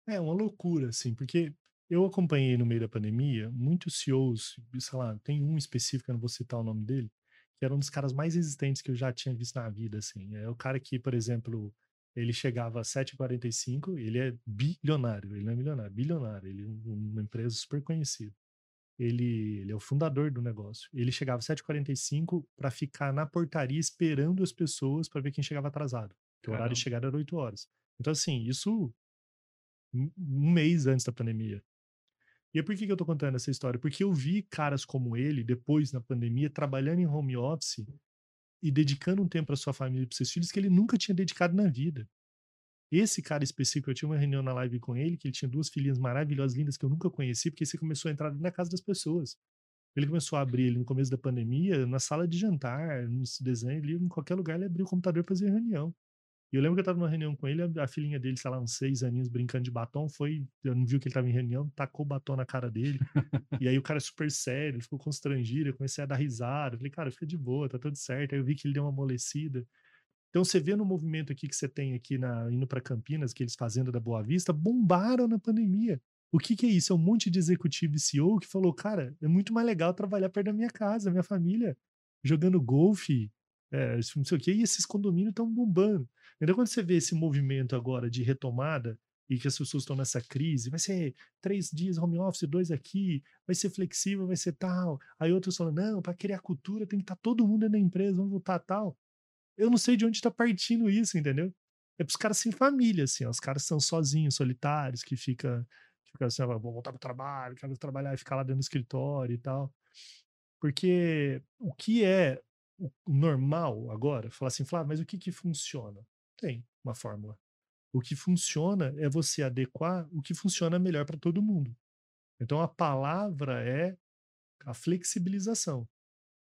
[SPEAKER 2] É uma loucura, assim, porque eu acompanhei no meio da pandemia muitos CEOs, sei lá, tem um específico, eu não vou citar o nome dele, que era um dos caras mais resistentes que eu já tinha visto na vida, assim. É o cara que, por exemplo, ele chegava a 7,45, ele é bilionário, ele não é milionário, bilionário, ele é uma empresa super conhecida. Ele, ele é o fundador do negócio. Ele chegava às 7h45 para ficar na portaria esperando as pessoas para ver quem chegava atrasado. Porque o horário de chegada era 8 horas. Então, assim, isso um mês antes da pandemia. E por que, que eu tô contando essa história? Porque eu vi caras como ele, depois na pandemia, trabalhando em home office e dedicando um tempo para sua família e para seus filhos que ele nunca tinha dedicado na vida. Esse cara específico, eu tinha uma reunião na live com ele, que ele tinha duas filhinhas maravilhosas, lindas, que eu nunca conheci, porque você começou a entrar na casa das pessoas. Ele começou a abrir ele no começo da pandemia, na sala de jantar, no desenho, ali, em qualquer lugar, ele abriu o computador para fazer reunião. E eu lembro que eu tava numa reunião com ele, a, filhinha dele, sei lá, uns seis aninhos brincando de batom, foi, eu não viu que ele tava em reunião, tacou o batom na cara dele. e aí o cara super sério, ele ficou constrangido, eu comecei a dar risada. Eu falei, cara, fica de boa, tá tudo certo. Aí eu vi que ele deu uma amolecida. Então você vê no movimento aqui que você tem aqui na, indo para Campinas, aqueles fazenda da Boa Vista, bombaram na pandemia. O que, que é isso? É um monte de executivo e CEO que falou, cara, é muito mais legal trabalhar perto da minha casa, minha família, jogando golfe, é, não sei o quê, e esses condomínios estão bombando. Então, quando você vê esse movimento agora de retomada e que as pessoas estão nessa crise, vai ser três dias home office, dois aqui, vai ser flexível, vai ser tal. Aí outros falam, não, para criar cultura tem que estar tá todo mundo na empresa, vamos voltar tal. Eu não sei de onde está partindo isso, entendeu? É para os caras sem família, assim, ó, os caras são sozinhos, solitários, que fica, fica assim, ó, vou voltar para o trabalho, quero trabalhar e ficar lá dentro do escritório e tal. Porque o que é o normal agora, falar assim, Flávio, mas o que que funciona? Tem uma fórmula. O que funciona é você adequar o que funciona melhor para todo mundo. Então a palavra é a flexibilização.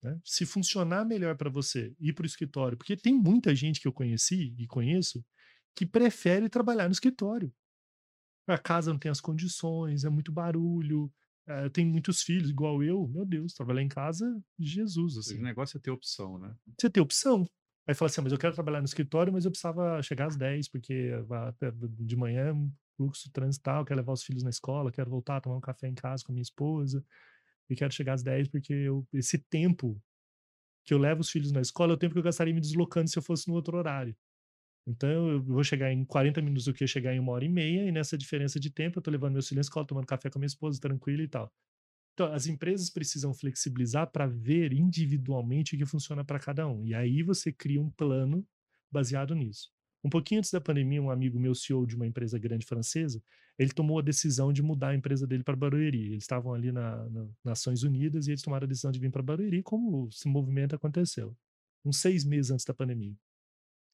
[SPEAKER 2] Né? Se funcionar melhor para você ir para o escritório, porque tem muita gente que eu conheci e conheço que prefere trabalhar no escritório. A casa não tem as condições, é muito barulho, é, tem muitos filhos, igual eu, meu Deus, trabalhar em casa, Jesus. Assim.
[SPEAKER 1] O negócio é ter opção, né?
[SPEAKER 2] Você tem opção. Aí fala assim, ah, mas eu quero trabalhar no escritório, mas eu precisava chegar às 10, porque de manhã, fluxo transital, quero levar os filhos na escola, quero voltar tomar um café em casa com a minha esposa e quero chegar às 10 porque eu, esse tempo que eu levo os filhos na escola é o tempo que eu gastaria me deslocando se eu fosse no outro horário. Então eu vou chegar em 40 minutos do que chegar em uma hora e meia, e nessa diferença de tempo eu tô levando meus filhos na escola, tomando café com a minha esposa, tranquilo e tal. Então, as empresas precisam flexibilizar para ver individualmente o que funciona para cada um. E aí você cria um plano baseado nisso. Um pouquinho antes da pandemia, um amigo meu, CEO de uma empresa grande francesa, ele tomou a decisão de mudar a empresa dele para Barueri. Eles estavam ali na, na, Nações Unidas e eles tomaram a decisão de vir para Barueri, como esse movimento aconteceu. Uns seis meses antes da pandemia.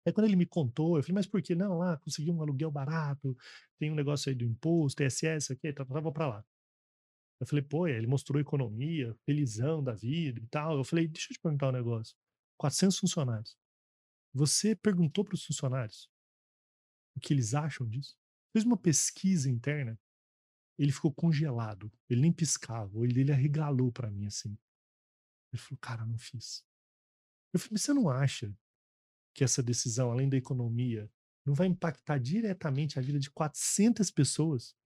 [SPEAKER 2] Aí quando ele me contou, eu falei, mas por que não? Lá, ah, consegui um aluguel barato, tem um negócio aí do imposto, TSS, aqui, vou para lá. Eu falei, pô, ele mostrou economia, felizão da vida e tal. Eu falei, deixa eu te perguntar um negócio. 400 funcionários. Você perguntou para os funcionários o que eles acham disso? Fez uma pesquisa interna. Ele ficou congelado. Ele nem piscava. O olho dele arregalou para mim assim. Ele falou, cara, não fiz. Eu falei, mas você não acha que essa decisão, além da economia, não vai impactar diretamente a vida de 400 pessoas?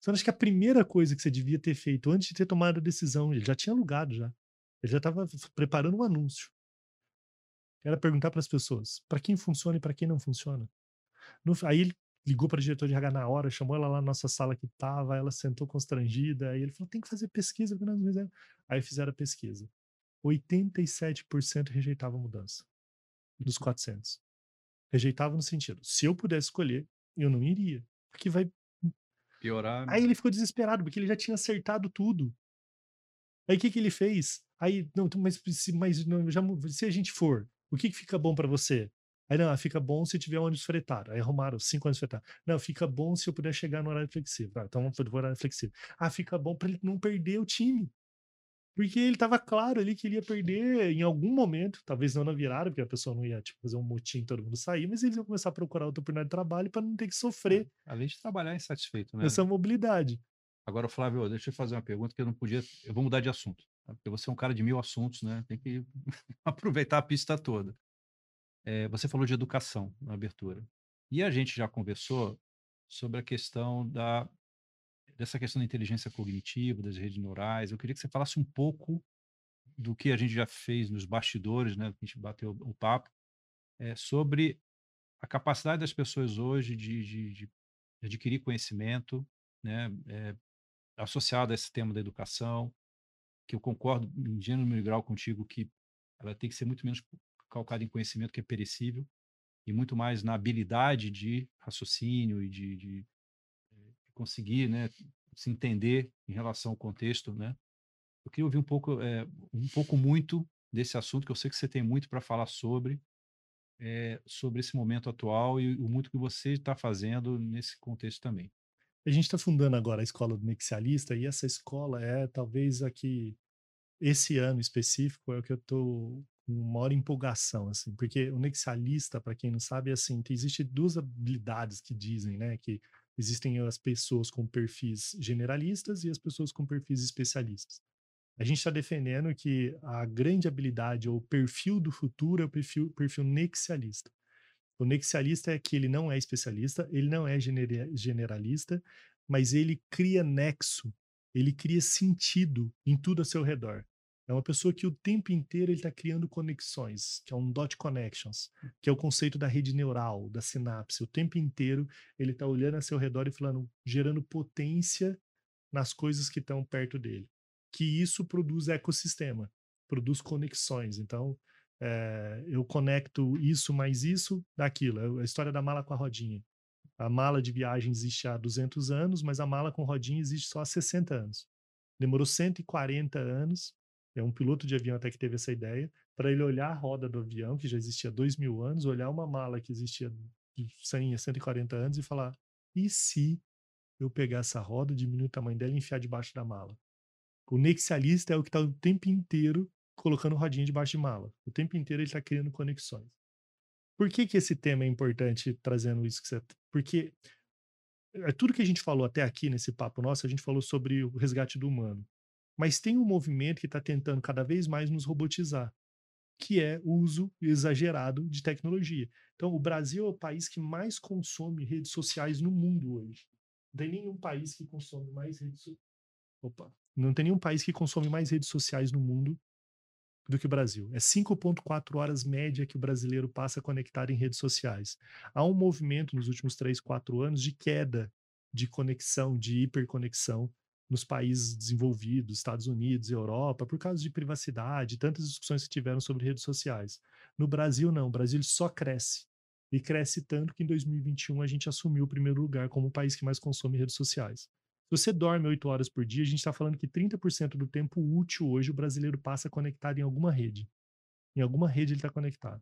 [SPEAKER 2] Você acha que a primeira coisa que você devia ter feito antes de ter tomado a decisão, ele já tinha alugado já. Ele já estava preparando um anúncio era perguntar para as pessoas para quem funciona e para quem não funciona. No, aí ele ligou para o diretor de RH na hora, chamou ela lá na nossa sala que estava, ela sentou constrangida, aí ele falou: tem que fazer pesquisa. Aí fizeram a pesquisa. 87% rejeitava a mudança dos 400. Uhum. Rejeitava no sentido: se eu pudesse escolher, eu não iria, porque vai
[SPEAKER 1] piorar.
[SPEAKER 2] Aí ele ficou desesperado, porque ele já tinha acertado tudo. Aí o que, que ele fez? Aí, não, mas, mas não, já, se a gente for, o que, que fica bom para você? Aí, não, fica bom se tiver ônibus fretado. Aí arrumaram cinco ônibus fretados. Não, fica bom se eu puder chegar no horário flexível. Ah, então vamos para o horário flexível. Ah, fica bom para ele não perder o time. Porque ele estava claro ali que ele ia perder em algum momento, talvez não na virada, porque a pessoa não ia tipo, fazer um motim todo mundo sair, mas eles iam começar a procurar outra oportunidade de trabalho para não ter que sofrer.
[SPEAKER 1] É, além de trabalhar insatisfeito, né?
[SPEAKER 2] Essa mobilidade.
[SPEAKER 1] Agora, Flávio, deixa eu fazer uma pergunta que eu não podia. Eu vou mudar de assunto. Tá? Porque você é um cara de mil assuntos, né? Tem que [LAUGHS] aproveitar a pista toda. É, você falou de educação na abertura. E a gente já conversou sobre a questão da dessa questão da inteligência cognitiva, das redes neurais. Eu queria que você falasse um pouco do que a gente já fez nos bastidores, né? A gente bateu o papo é, sobre a capacidade das pessoas hoje de, de, de adquirir conhecimento, né? É, associado a esse tema da educação, que eu concordo em gênero grau contigo que ela tem que ser muito menos calcado em conhecimento que é perecível e muito mais na habilidade de raciocínio e de, de conseguir né, se entender em relação ao contexto, né? Eu queria ouvir um pouco, é, um pouco muito desse assunto que eu sei que você tem muito para falar sobre, é, sobre esse momento atual e o muito que você está fazendo nesse contexto também.
[SPEAKER 2] A gente está fundando agora a escola do Nexialista e essa escola é talvez a que esse ano específico é o que eu estou uma maior empolgação, assim, porque o nexialista, para quem não sabe, é assim, existe duas habilidades que dizem, né, que existem as pessoas com perfis generalistas e as pessoas com perfis especialistas. A gente está defendendo que a grande habilidade ou perfil do futuro é o perfil, perfil nexialista. O nexialista é que ele não é especialista, ele não é generalista, mas ele cria nexo, ele cria sentido em tudo a seu redor. É uma pessoa que o tempo inteiro ele está criando conexões, que é um dot connections, que é o conceito da rede neural, da sinapse. O tempo inteiro ele está olhando a seu redor e falando, gerando potência nas coisas que estão perto dele. Que isso produz ecossistema, produz conexões. Então, é, eu conecto isso mais isso daquilo. É a história da mala com a rodinha. A mala de viagem existe há 200 anos, mas a mala com rodinha existe só há 60 anos. Demorou 140 anos, é um piloto de avião até que teve essa ideia, para ele olhar a roda do avião, que já existia há 2 mil anos, olhar uma mala que existia de 100 a 140 anos e falar: e se eu pegar essa roda, diminuir o tamanho dela e enfiar debaixo da mala? O nexialista é o que está o tempo inteiro colocando rodinha debaixo de mala. O tempo inteiro ele está criando conexões. Por que, que esse tema é importante trazendo isso que você. Porque é tudo que a gente falou até aqui nesse papo nosso, a gente falou sobre o resgate do humano. Mas tem um movimento que está tentando cada vez mais nos robotizar, que é o uso exagerado de tecnologia. Então, o Brasil é o país que mais consome redes sociais no mundo hoje. Não tem nenhum país que consome mais redes sociais. Opa! Não tem nenhum país que consome mais redes sociais no mundo do que o Brasil. É 5,4 horas média que o brasileiro passa conectado em redes sociais. Há um movimento nos últimos 3, 4 anos de queda de conexão, de hiperconexão nos países desenvolvidos, Estados Unidos, Europa, por causa de privacidade, tantas discussões que tiveram sobre redes sociais. No Brasil, não. O Brasil só cresce. E cresce tanto que em 2021 a gente assumiu o primeiro lugar como o país que mais consome redes sociais. Se você dorme 8 horas por dia, a gente está falando que 30% do tempo útil hoje o brasileiro passa conectado em alguma rede. Em alguma rede ele está conectado.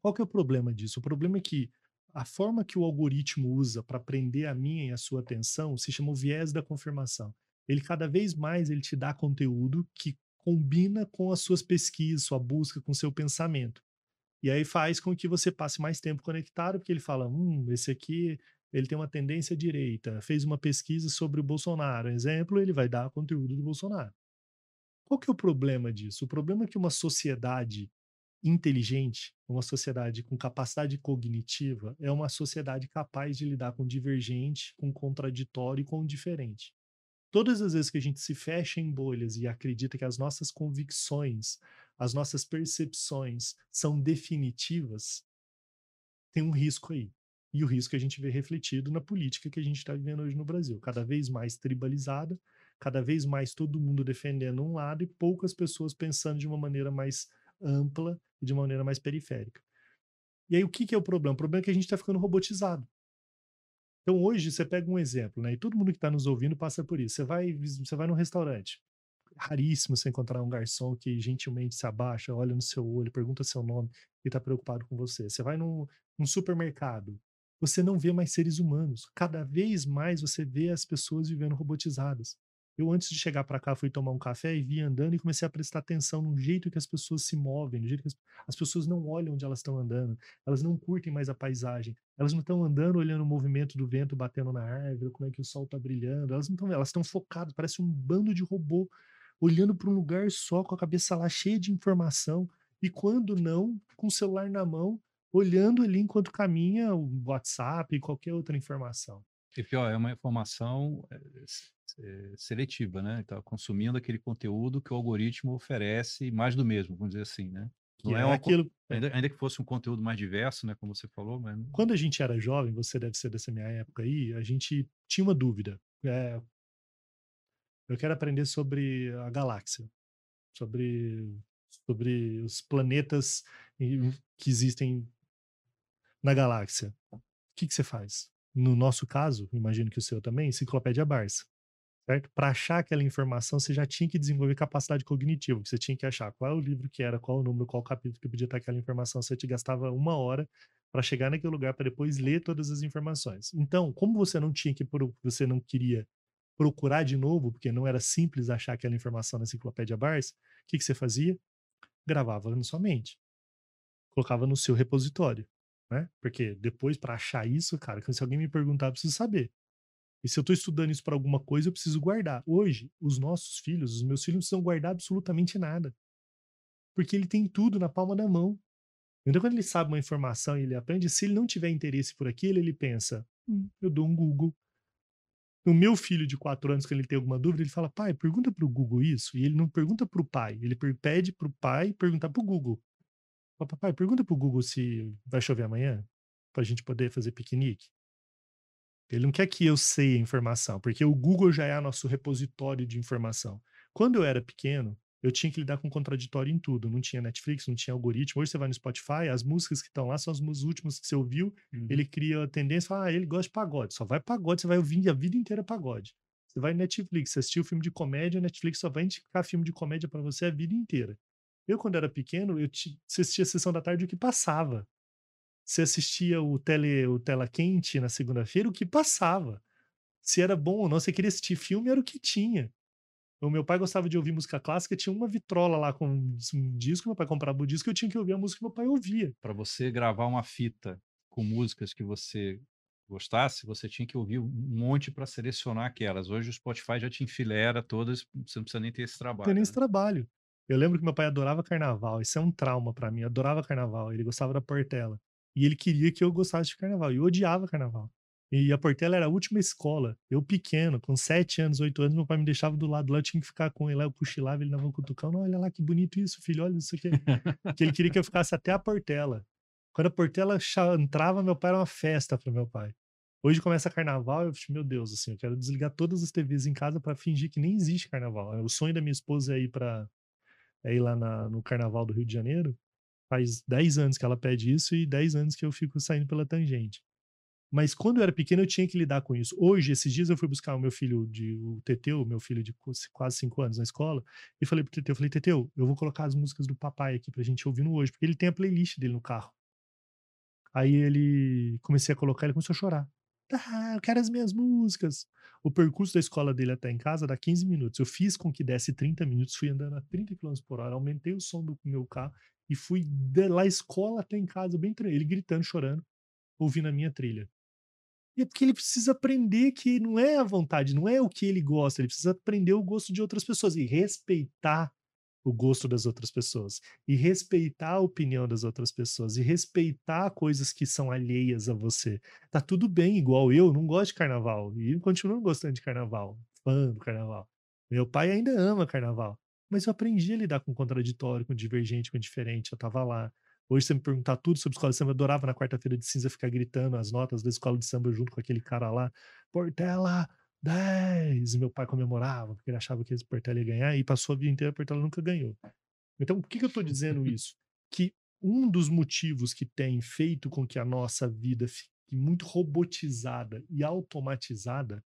[SPEAKER 2] Qual que é o problema disso? O problema é que a forma que o algoritmo usa para prender a minha e a sua atenção se chama o viés da confirmação. Ele cada vez mais ele te dá conteúdo que combina com as suas pesquisas, sua busca, com seu pensamento. E aí faz com que você passe mais tempo conectado, porque ele fala, hum, esse aqui ele tem uma tendência direita, fez uma pesquisa sobre o Bolsonaro, exemplo, ele vai dar conteúdo do Bolsonaro. Qual que é o problema disso? O problema é que uma sociedade inteligente, uma sociedade com capacidade cognitiva, é uma sociedade capaz de lidar com divergente, com contraditório e com diferente. Todas as vezes que a gente se fecha em bolhas e acredita que as nossas convicções, as nossas percepções são definitivas, tem um risco aí e o risco que a gente vê refletido na política que a gente está vivendo hoje no Brasil, cada vez mais tribalizada, cada vez mais todo mundo defendendo um lado e poucas pessoas pensando de uma maneira mais ampla e de maneira mais periférica. E aí o que, que é o problema? O problema é que a gente está ficando robotizado. Então hoje você pega um exemplo, né? E todo mundo que está nos ouvindo passa por isso. Você vai, você vai num restaurante, raríssimo você encontrar um garçom que gentilmente se abaixa, olha no seu olho, pergunta seu nome e está preocupado com você. Você vai num, num supermercado, você não vê mais seres humanos. Cada vez mais você vê as pessoas vivendo robotizadas. Eu, antes de chegar para cá, fui tomar um café e vi andando e comecei a prestar atenção no jeito que as pessoas se movem, no jeito que as, as pessoas não olham onde elas estão andando, elas não curtem mais a paisagem, elas não estão andando olhando o movimento do vento batendo na árvore, como é que o sol está brilhando, elas não estão, elas estão focadas, parece um bando de robô olhando para um lugar só, com a cabeça lá cheia de informação, e quando não, com o celular na mão, olhando ali enquanto caminha o WhatsApp e qualquer outra informação.
[SPEAKER 1] E pior, é uma informação é, seletiva, né? Está consumindo aquele conteúdo que o algoritmo oferece mais do mesmo, vamos dizer assim, né?
[SPEAKER 2] Não é, é uma, aquilo.
[SPEAKER 1] Ainda, ainda, que fosse um conteúdo mais diverso, né? Como você falou, mas...
[SPEAKER 2] Quando a gente era jovem, você deve ser dessa minha época aí, a gente tinha uma dúvida. É, eu quero aprender sobre a galáxia, sobre, sobre os planetas que existem na galáxia, o que, que você faz? No nosso caso, imagino que o seu também, enciclopédia Barça. Certo? Para achar aquela informação, você já tinha que desenvolver capacidade cognitiva, você tinha que achar qual é o livro que era, qual é o número, qual o capítulo que podia estar aquela informação. Você te gastava uma hora para chegar naquele lugar para depois ler todas as informações. Então, como você não tinha que você não queria procurar de novo, porque não era simples achar aquela informação na enciclopédia Barça, o que, que você fazia? Gravava na sua mente, colocava no seu repositório né? Porque depois, para achar isso, cara, se alguém me perguntar, eu preciso saber. E se eu estou estudando isso para alguma coisa, eu preciso guardar. Hoje, os nossos filhos, os meus filhos, não precisam guardar absolutamente nada. Porque ele tem tudo na palma da mão. Então, quando ele sabe uma informação e ele aprende, se ele não tiver interesse por aquilo, ele pensa: hum, eu dou um Google. O meu filho de 4 anos, quando ele tem alguma dúvida, ele fala: pai, pergunta para o Google isso. E ele não pergunta para o pai, ele pede para o pai perguntar para o Google. Papai, pergunta para o Google se vai chover amanhã, para a gente poder fazer piquenique. Ele não quer que eu sei a informação, porque o Google já é nosso repositório de informação. Quando eu era pequeno, eu tinha que lidar com contraditório em tudo. Não tinha Netflix, não tinha algoritmo. Hoje você vai no Spotify, as músicas que estão lá são as últimas que você ouviu. Uhum. Ele cria a tendência, fala, ah, ele gosta de pagode. Só vai pagode, você vai ouvir a vida inteira pagode. Você vai no Netflix, você assistiu filme de comédia, Netflix só vai indicar filme de comédia para você a vida inteira. Eu, quando era pequeno, eu assistia a sessão da tarde o que passava. Você assistia o, tele, o Tela Quente na segunda-feira, o que passava. Se era bom ou não, você queria assistir filme, era o que tinha. O meu pai gostava de ouvir música clássica, tinha uma vitrola lá com um disco, meu pai comprava o disco, eu tinha que ouvir a música que meu pai ouvia.
[SPEAKER 1] Para você gravar uma fita com músicas que você gostasse, você tinha que ouvir um monte para selecionar aquelas. Hoje o Spotify já te enfilera todas, você não precisa nem ter esse trabalho. Não
[SPEAKER 2] tem nem né? esse trabalho. Eu lembro que meu pai adorava carnaval, isso é um trauma para mim, adorava carnaval, ele gostava da Portela. E ele queria que eu gostasse de carnaval, e eu odiava carnaval. E a Portela era a última escola. Eu pequeno, com 7 anos, 8 anos, meu pai me deixava do lado lá, eu tinha que ficar com ele lá, eu cochilava ele na mão cutucão. Não, olha lá que bonito isso, filho, olha isso aqui. que ele queria que eu ficasse até a Portela. Quando a Portela entrava, meu pai era uma festa para meu pai. Hoje começa carnaval, eu meu Deus, assim, eu quero desligar todas as TVs em casa para fingir que nem existe carnaval. O sonho da minha esposa é ir para é ir lá na, no carnaval do Rio de Janeiro. Faz 10 anos que ela pede isso e 10 anos que eu fico saindo pela tangente. Mas quando eu era pequeno, eu tinha que lidar com isso. Hoje, esses dias, eu fui buscar o meu filho, de, o Teteu, meu filho de quase cinco anos na escola, e falei pro Teteu, falei, Teteu, eu vou colocar as músicas do papai aqui pra gente ouvir no hoje, porque ele tem a playlist dele no carro. Aí ele, comecei a colocar, ele começou a chorar. Ah, eu quero as minhas músicas. O percurso da escola dele até em casa dá 15 minutos. Eu fiz com que desse 30 minutos, fui andando a 30 km por hora, aumentei o som do meu carro e fui lá escola até em casa, bem ele gritando, chorando, ouvindo a minha trilha. E é porque ele precisa aprender que não é a vontade, não é o que ele gosta, ele precisa aprender o gosto de outras pessoas e respeitar o gosto das outras pessoas, e respeitar a opinião das outras pessoas, e respeitar coisas que são alheias a você. Tá tudo bem, igual eu, não gosto de carnaval, e continuo gostando de carnaval, fã do carnaval. Meu pai ainda ama carnaval, mas eu aprendi a lidar com contraditório, com divergente, com diferente, eu tava lá. Hoje, você me perguntar tudo sobre escola de samba, eu adorava na quarta-feira de cinza ficar gritando as notas da escola de samba junto com aquele cara lá. Portela, 10! E meu pai comemorava, porque ele achava que esse Portela ia ganhar, e passou a vida inteira, a Portela nunca ganhou. Então, por que, que eu estou dizendo [LAUGHS] isso? Que um dos motivos que tem feito com que a nossa vida fique muito robotizada e automatizada,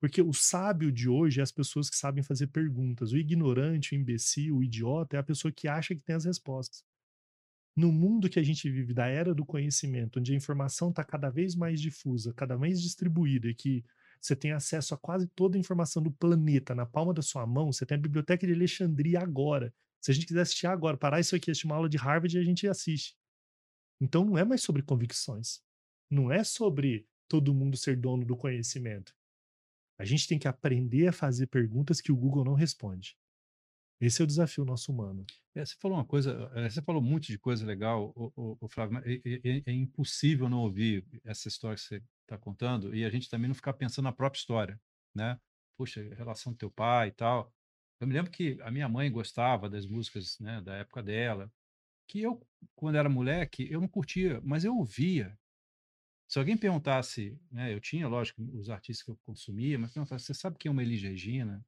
[SPEAKER 2] porque o sábio de hoje é as pessoas que sabem fazer perguntas. O ignorante, o imbecil, o idiota é a pessoa que acha que tem as respostas no mundo que a gente vive, da era do conhecimento, onde a informação está cada vez mais difusa, cada vez distribuída, e que você tem acesso a quase toda a informação do planeta na palma da sua mão, você tem a Biblioteca de Alexandria agora. Se a gente quiser assistir agora, parar isso aqui, assistir uma aula de Harvard, a gente assiste. Então não é mais sobre convicções. Não é sobre todo mundo ser dono do conhecimento. A gente tem que aprender a fazer perguntas que o Google não responde. Esse é o desafio nosso humano.
[SPEAKER 1] É, você falou uma coisa, é, você falou um monte de coisa legal, o, o, o Flávio, é, é, é, impossível não ouvir essa história que você está contando e a gente também não ficar pensando na própria história, né? Puxa, relação do teu pai e tal. Eu me lembro que a minha mãe gostava das músicas, né, da época dela, que eu, quando era moleque, eu não curtia, mas eu ouvia. Se alguém perguntasse, né, eu tinha, lógico, os artistas que eu consumia, mas perguntasse, você sabe quem é uma Elis Regina?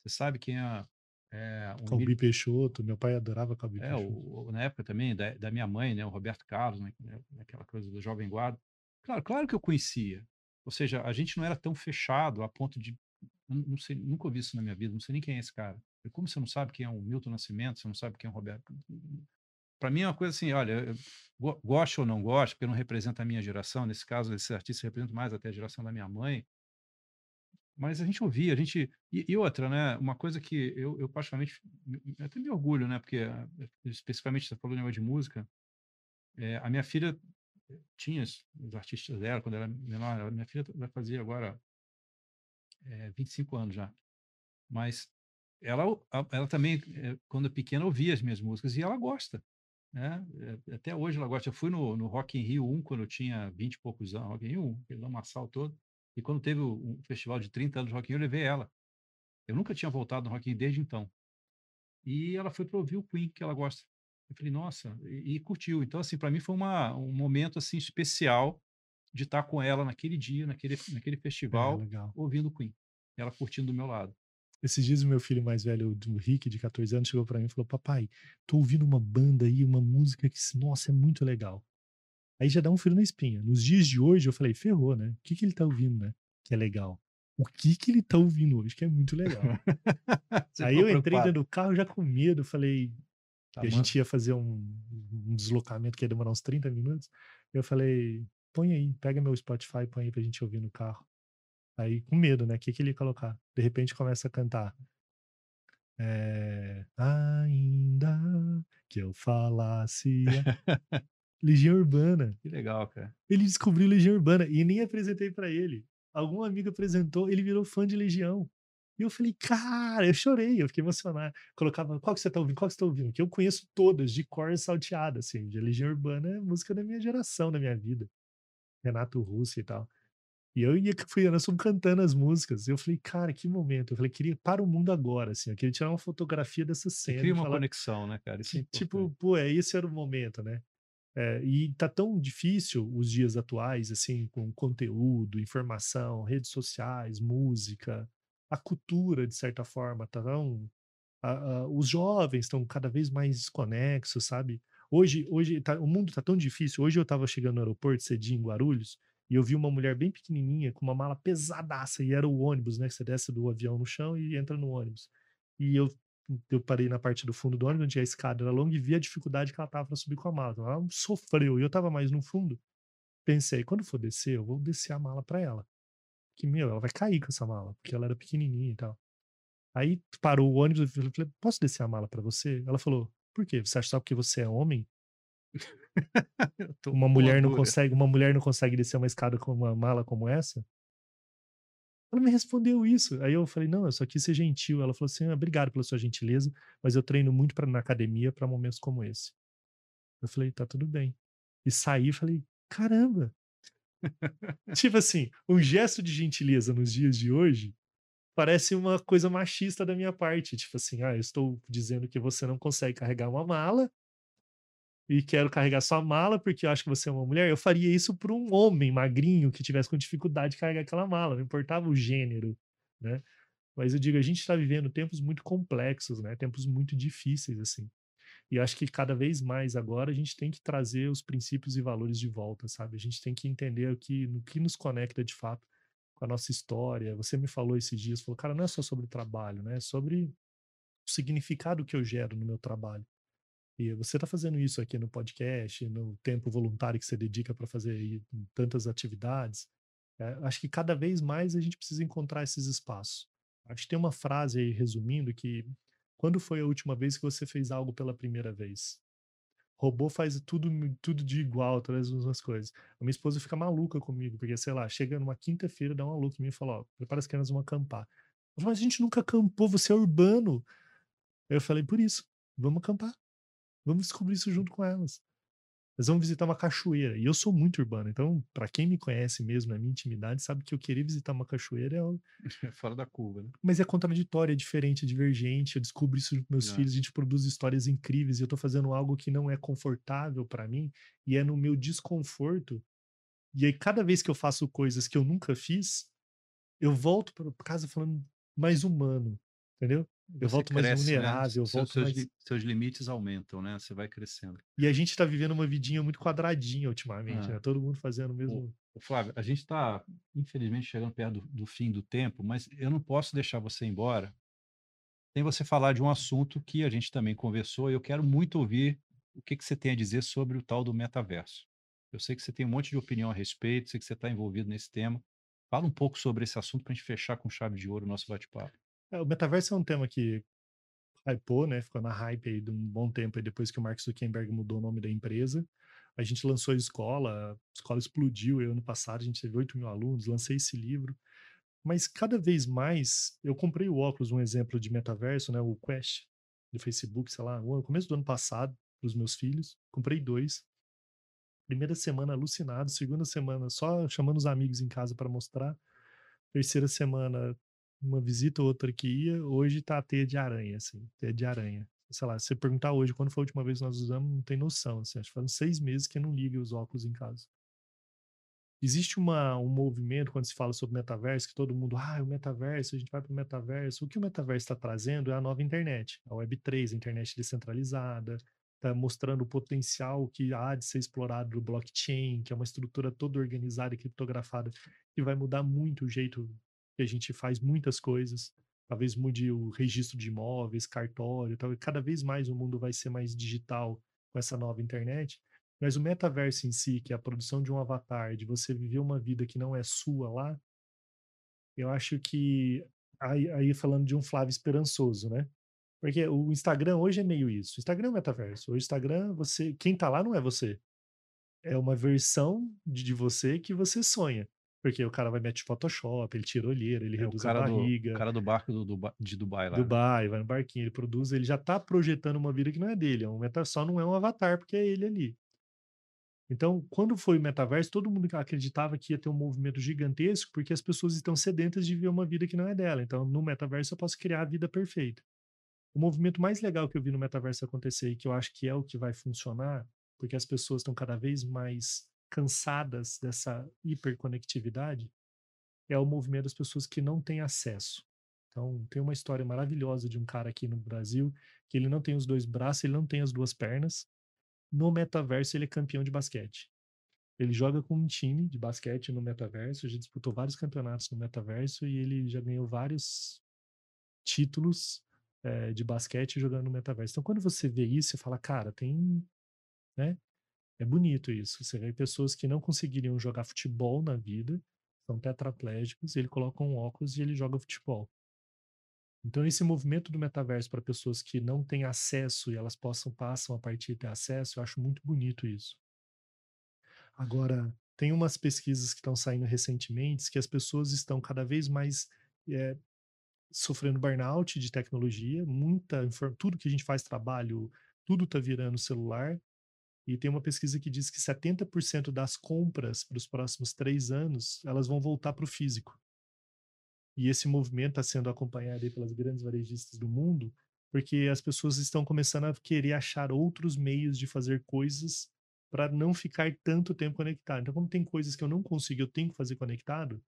[SPEAKER 1] Você sabe quem é
[SPEAKER 2] é, um Calbi mil... Peixoto, meu pai adorava Calbi
[SPEAKER 1] é, Peixoto. O, na época também, da, da, minha mãe, né, o Roberto Carlos, né, né, aquela coisa do Jovem Guarda. Claro, claro que eu conhecia. Ou seja, a gente não era tão fechado a ponto de. Não, sei, nunca ouvi isso na minha vida, não sei nem quem é esse cara. Como você não sabe quem é o Milton Nascimento, você não sabe quem é o Roberto. Para mim é uma coisa assim, olha, gosto ou não gosto, porque não representa a minha geração, nesse caso, esse artista representa mais até a geração da minha mãe, mas a gente ouvia, a gente. E, e, outra, né? Uma coisa que eu, eu particularmente até me orgulho, né? Porque eh, especificamente você falou de de música. É, a minha filha tinha os artistas dela quando era menor. Minha filha vai fazer agora é, 25 anos já. Mas ela, ela também, eh, quando é pequena, ouvia as minhas músicas e ela gosta. Né? Eh, até hoje ela gosta. Eu fui no, no Rock in Rio 1 quando eu tinha 20 e poucos anos, Rock in Rio 1, aquele lamaçal todo. E quando teve um festival de 30 anos de Rock in Rio, eu levei ela. Eu nunca tinha voltado no Rock in Rio desde então. E ela foi para ouvir o Queen, que ela gosta. Eu falei, nossa, e, e curtiu. Então, assim, para mim foi uma, um momento assim especial de estar com ela naquele dia, naquele, naquele é, festival, é, ouvindo Queen. Ela curtindo do meu lado.
[SPEAKER 2] Esses dias o meu filho mais velho, o Rick, de 14 anos, chegou para mim e falou: Papai, tô ouvindo uma banda aí, uma música que, nossa, é muito legal. Aí já dá um frio na espinha. Nos dias de hoje, eu falei: ferrou, né? O que, que ele tá ouvindo, né? Que é legal. O que que ele tá ouvindo hoje, que é muito legal. [LAUGHS] aí eu entrei dentro do carro já com medo, falei. Tá, que a gente ia fazer um, um deslocamento que ia demorar uns 30 minutos. Eu falei, põe aí, pega meu Spotify, põe aí pra gente ouvir no carro. Aí, com medo, né? O que, que ele ia colocar? De repente começa a cantar. É, ainda que eu falasse. [LAUGHS] Legião Urbana.
[SPEAKER 1] Que legal, cara.
[SPEAKER 2] Ele descobriu Legião Urbana e nem apresentei para ele. Algum amigo apresentou, ele virou fã de Legião. E eu falei, cara, eu chorei, eu fiquei emocionado. Colocava, qual que você tá ouvindo? Qual que você tá ouvindo? Que eu conheço todas, de cor salteada, assim. De Legião Urbana é música da minha geração, da minha vida. Renato Russo e tal. E eu ia fui nós fomos cantando as músicas. Eu falei, cara, que momento. Eu falei, queria para o mundo agora, assim. Eu queria tirar uma fotografia dessa cena.
[SPEAKER 1] cria uma falar, conexão, né, cara?
[SPEAKER 2] Isso é tipo, pô, é, esse era o momento, né? É, e tá tão difícil os dias atuais, assim, com conteúdo, informação, redes sociais, música, a cultura, de certa forma, tá tão. A, a, os jovens estão cada vez mais desconexos, sabe? Hoje, hoje tá, o mundo tá tão difícil. Hoje eu tava chegando no aeroporto cedinho em Guarulhos e eu vi uma mulher bem pequenininha com uma mala pesadaça e era o ônibus, né? Você desce do avião no chão e entra no ônibus. E eu eu parei na parte do fundo do ônibus, onde a escada era longa e vi a dificuldade que ela tava para subir com a mala. Então, ela sofreu e eu tava mais no fundo. Pensei, quando for descer, eu vou descer a mala para ela. Que, meu, ela vai cair com essa mala, porque ela era pequenininha e tal. Aí parou o ônibus e falei, posso descer a mala para você? Ela falou, por quê? Você acha só porque você é homem? [LAUGHS] uma mulher não consegue, uma mulher não consegue descer uma escada com uma mala como essa? Ela me respondeu isso. Aí eu falei: "Não, eu só quis ser gentil". Ela falou assim: ah, "Obrigado pela sua gentileza, mas eu treino muito para na academia para momentos como esse". Eu falei: "Tá tudo bem". E saí falei: "Caramba". Tipo assim, um gesto de gentileza nos dias de hoje parece uma coisa machista da minha parte, tipo assim: "Ah, eu estou dizendo que você não consegue carregar uma mala, e quero carregar sua mala porque eu acho que você é uma mulher, eu faria isso por um homem magrinho que tivesse com dificuldade de carregar aquela mala, não importava o gênero, né? Mas eu digo, a gente está vivendo tempos muito complexos, né? Tempos muito difíceis, assim. E acho que cada vez mais agora a gente tem que trazer os princípios e valores de volta, sabe? A gente tem que entender o que, no que nos conecta de fato com a nossa história. Você me falou esses dias, falou, cara, não é só sobre trabalho, né? É sobre o significado que eu gero no meu trabalho. E você está fazendo isso aqui no podcast, no tempo voluntário que você dedica para fazer tantas atividades. É, acho que cada vez mais a gente precisa encontrar esses espaços. Acho que tem uma frase aí resumindo que quando foi a última vez que você fez algo pela primeira vez? Robô faz tudo, tudo de igual, todas as mesmas coisas. A minha esposa fica maluca comigo, porque, sei lá, chega numa quinta-feira, dá uma louca em mim e fala: Ó, prepara as crianças vão acampar. Falo, mas a gente nunca acampou, você é urbano. Eu falei: por isso, vamos acampar. Vamos descobrir isso junto com elas. Nós vamos visitar uma cachoeira. E eu sou muito urbano, então, para quem me conhece mesmo na minha intimidade, sabe que eu querer visitar uma cachoeira
[SPEAKER 1] é. [LAUGHS] Fora da curva, né?
[SPEAKER 2] Mas é contraditório, é diferente, é divergente. Eu descubro isso com meus é. filhos, a gente produz histórias incríveis e eu tô fazendo algo que não é confortável para mim e é no meu desconforto. E aí, cada vez que eu faço coisas que eu nunca fiz, eu volto para casa falando mais humano, entendeu? Eu volto mais cresce, né? vulnerável, eu volto
[SPEAKER 1] seus,
[SPEAKER 2] mais...
[SPEAKER 1] seus limites aumentam, né? Você vai crescendo.
[SPEAKER 2] E a gente está vivendo uma vidinha muito quadradinha ultimamente, ah. né? Todo mundo fazendo o mesmo.
[SPEAKER 1] Flávio, a gente está, infelizmente, chegando perto do, do, fim do tempo, mas eu não posso deixar você embora sem você falar de um assunto que a gente também conversou e eu quero muito ouvir o que, que você tem a dizer sobre o tal do metaverso. Eu sei que você tem um monte de opinião a respeito, sei que você está envolvido nesse tema. Fala um pouco sobre esse assunto para a gente fechar com chave de ouro o nosso bate-papo.
[SPEAKER 2] É, o metaverso é um tema que hypou, né? Ficou na hype aí de um bom tempo aí depois que o Mark Zuckerberg mudou o nome da empresa. A gente lançou a escola, a escola explodiu. Eu, ano passado, a gente teve 8 mil alunos, lancei esse livro. Mas cada vez mais, eu comprei o óculos, um exemplo de metaverso, né? O Quest do Facebook, sei lá, no começo do ano passado, para os meus filhos. Comprei dois. Primeira semana alucinado, segunda semana só chamando os amigos em casa para mostrar. Terceira semana uma visita ou outra que ia, hoje tá a teia de aranha, assim, teia de aranha. Sei lá, se você perguntar hoje quando foi a última vez que nós usamos, não tem noção, assim, acho que faz seis meses que eu não liga os óculos em casa. Existe uma, um movimento quando se fala sobre metaverso, que todo mundo, ah, o metaverso, a gente vai para o metaverso. O que o metaverso está trazendo é a nova internet, a Web3, a internet descentralizada, está mostrando o potencial que há de ser explorado do blockchain, que é uma estrutura toda organizada e criptografada, que vai mudar muito o jeito que a gente faz muitas coisas. Talvez mude o registro de imóveis, cartório, tal. cada vez mais o mundo vai ser mais digital com essa nova internet. Mas o metaverso em si, que é a produção de um avatar, de você viver uma vida que não é sua lá, eu acho que aí, aí falando de um Flávio esperançoso, né? Porque o Instagram hoje é meio isso. O Instagram é o metaverso. O Instagram, você, quem tá lá não é você. É uma versão de, de você que você sonha. Porque o cara vai meter Photoshop, ele tira olheira, ele é reduz a barriga.
[SPEAKER 1] Do, o cara do barco do, do, de Dubai lá.
[SPEAKER 2] Né? Dubai, vai no barquinho, ele produz, ele já tá projetando uma vida que não é dele. É um meta, só não é um avatar, porque é ele ali. Então, quando foi o metaverso, todo mundo acreditava que ia ter um movimento gigantesco, porque as pessoas estão sedentas de viver uma vida que não é dela. Então, no metaverso, eu posso criar a vida perfeita. O movimento mais legal que eu vi no metaverso acontecer e que eu acho que é o que vai funcionar, porque as pessoas estão cada vez mais cansadas dessa hiperconectividade, é o movimento das pessoas que não têm acesso. Então, tem uma história maravilhosa de um cara aqui no Brasil que ele não tem os dois braços, ele não tem as duas pernas. No metaverso, ele é campeão de basquete. Ele joga com um time de basquete no metaverso, já disputou vários campeonatos no metaverso e ele já ganhou vários títulos é, de basquete jogando no metaverso. Então, quando você vê isso, você fala, cara, tem. Né? É bonito isso. Você vê pessoas que não conseguiriam jogar futebol na vida, são tetraplégicos, ele coloca um óculos e ele joga futebol. Então, esse movimento do metaverso para pessoas que não têm acesso e elas possam passam a partir de ter acesso, eu acho muito bonito isso. Agora, tem umas pesquisas que estão saindo recentemente que as pessoas estão cada vez mais é, sofrendo burnout de tecnologia, muita tudo que a gente faz trabalho, tudo está virando celular. E tem uma pesquisa que diz que 70% das compras para os próximos três anos elas vão voltar para o físico. E esse movimento está sendo acompanhado pelas grandes varejistas do mundo, porque as pessoas estão começando a querer achar outros meios de fazer coisas para não ficar tanto tempo conectado. Então, como tem coisas que eu não consigo, eu tenho que fazer conectado,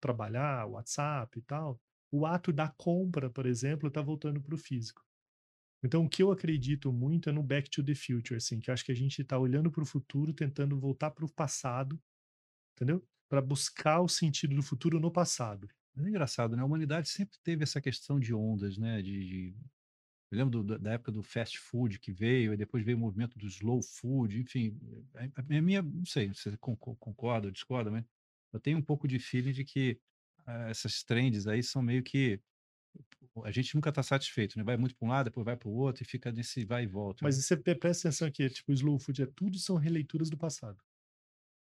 [SPEAKER 2] trabalhar, WhatsApp e tal, o ato da compra, por exemplo, está voltando para o físico. Então, o que eu acredito muito é no back to the future, assim, que eu acho que a gente está olhando para o futuro, tentando voltar para o passado, entendeu? Para buscar o sentido do futuro no passado.
[SPEAKER 1] É engraçado, né? A humanidade sempre teve essa questão de ondas, né? De, de... Eu lembro do, da época do fast food que veio, e depois veio o movimento do slow food, enfim. A, a minha, não sei, você concorda ou discorda, mas eu tenho um pouco de feeling de que uh, essas trends aí são meio que a gente nunca está satisfeito, né? Vai muito para um lado, depois vai para o outro e fica nesse vai e volta.
[SPEAKER 2] Mas né? você presta atenção aqui, tipo, o slow food é tudo são releituras do passado.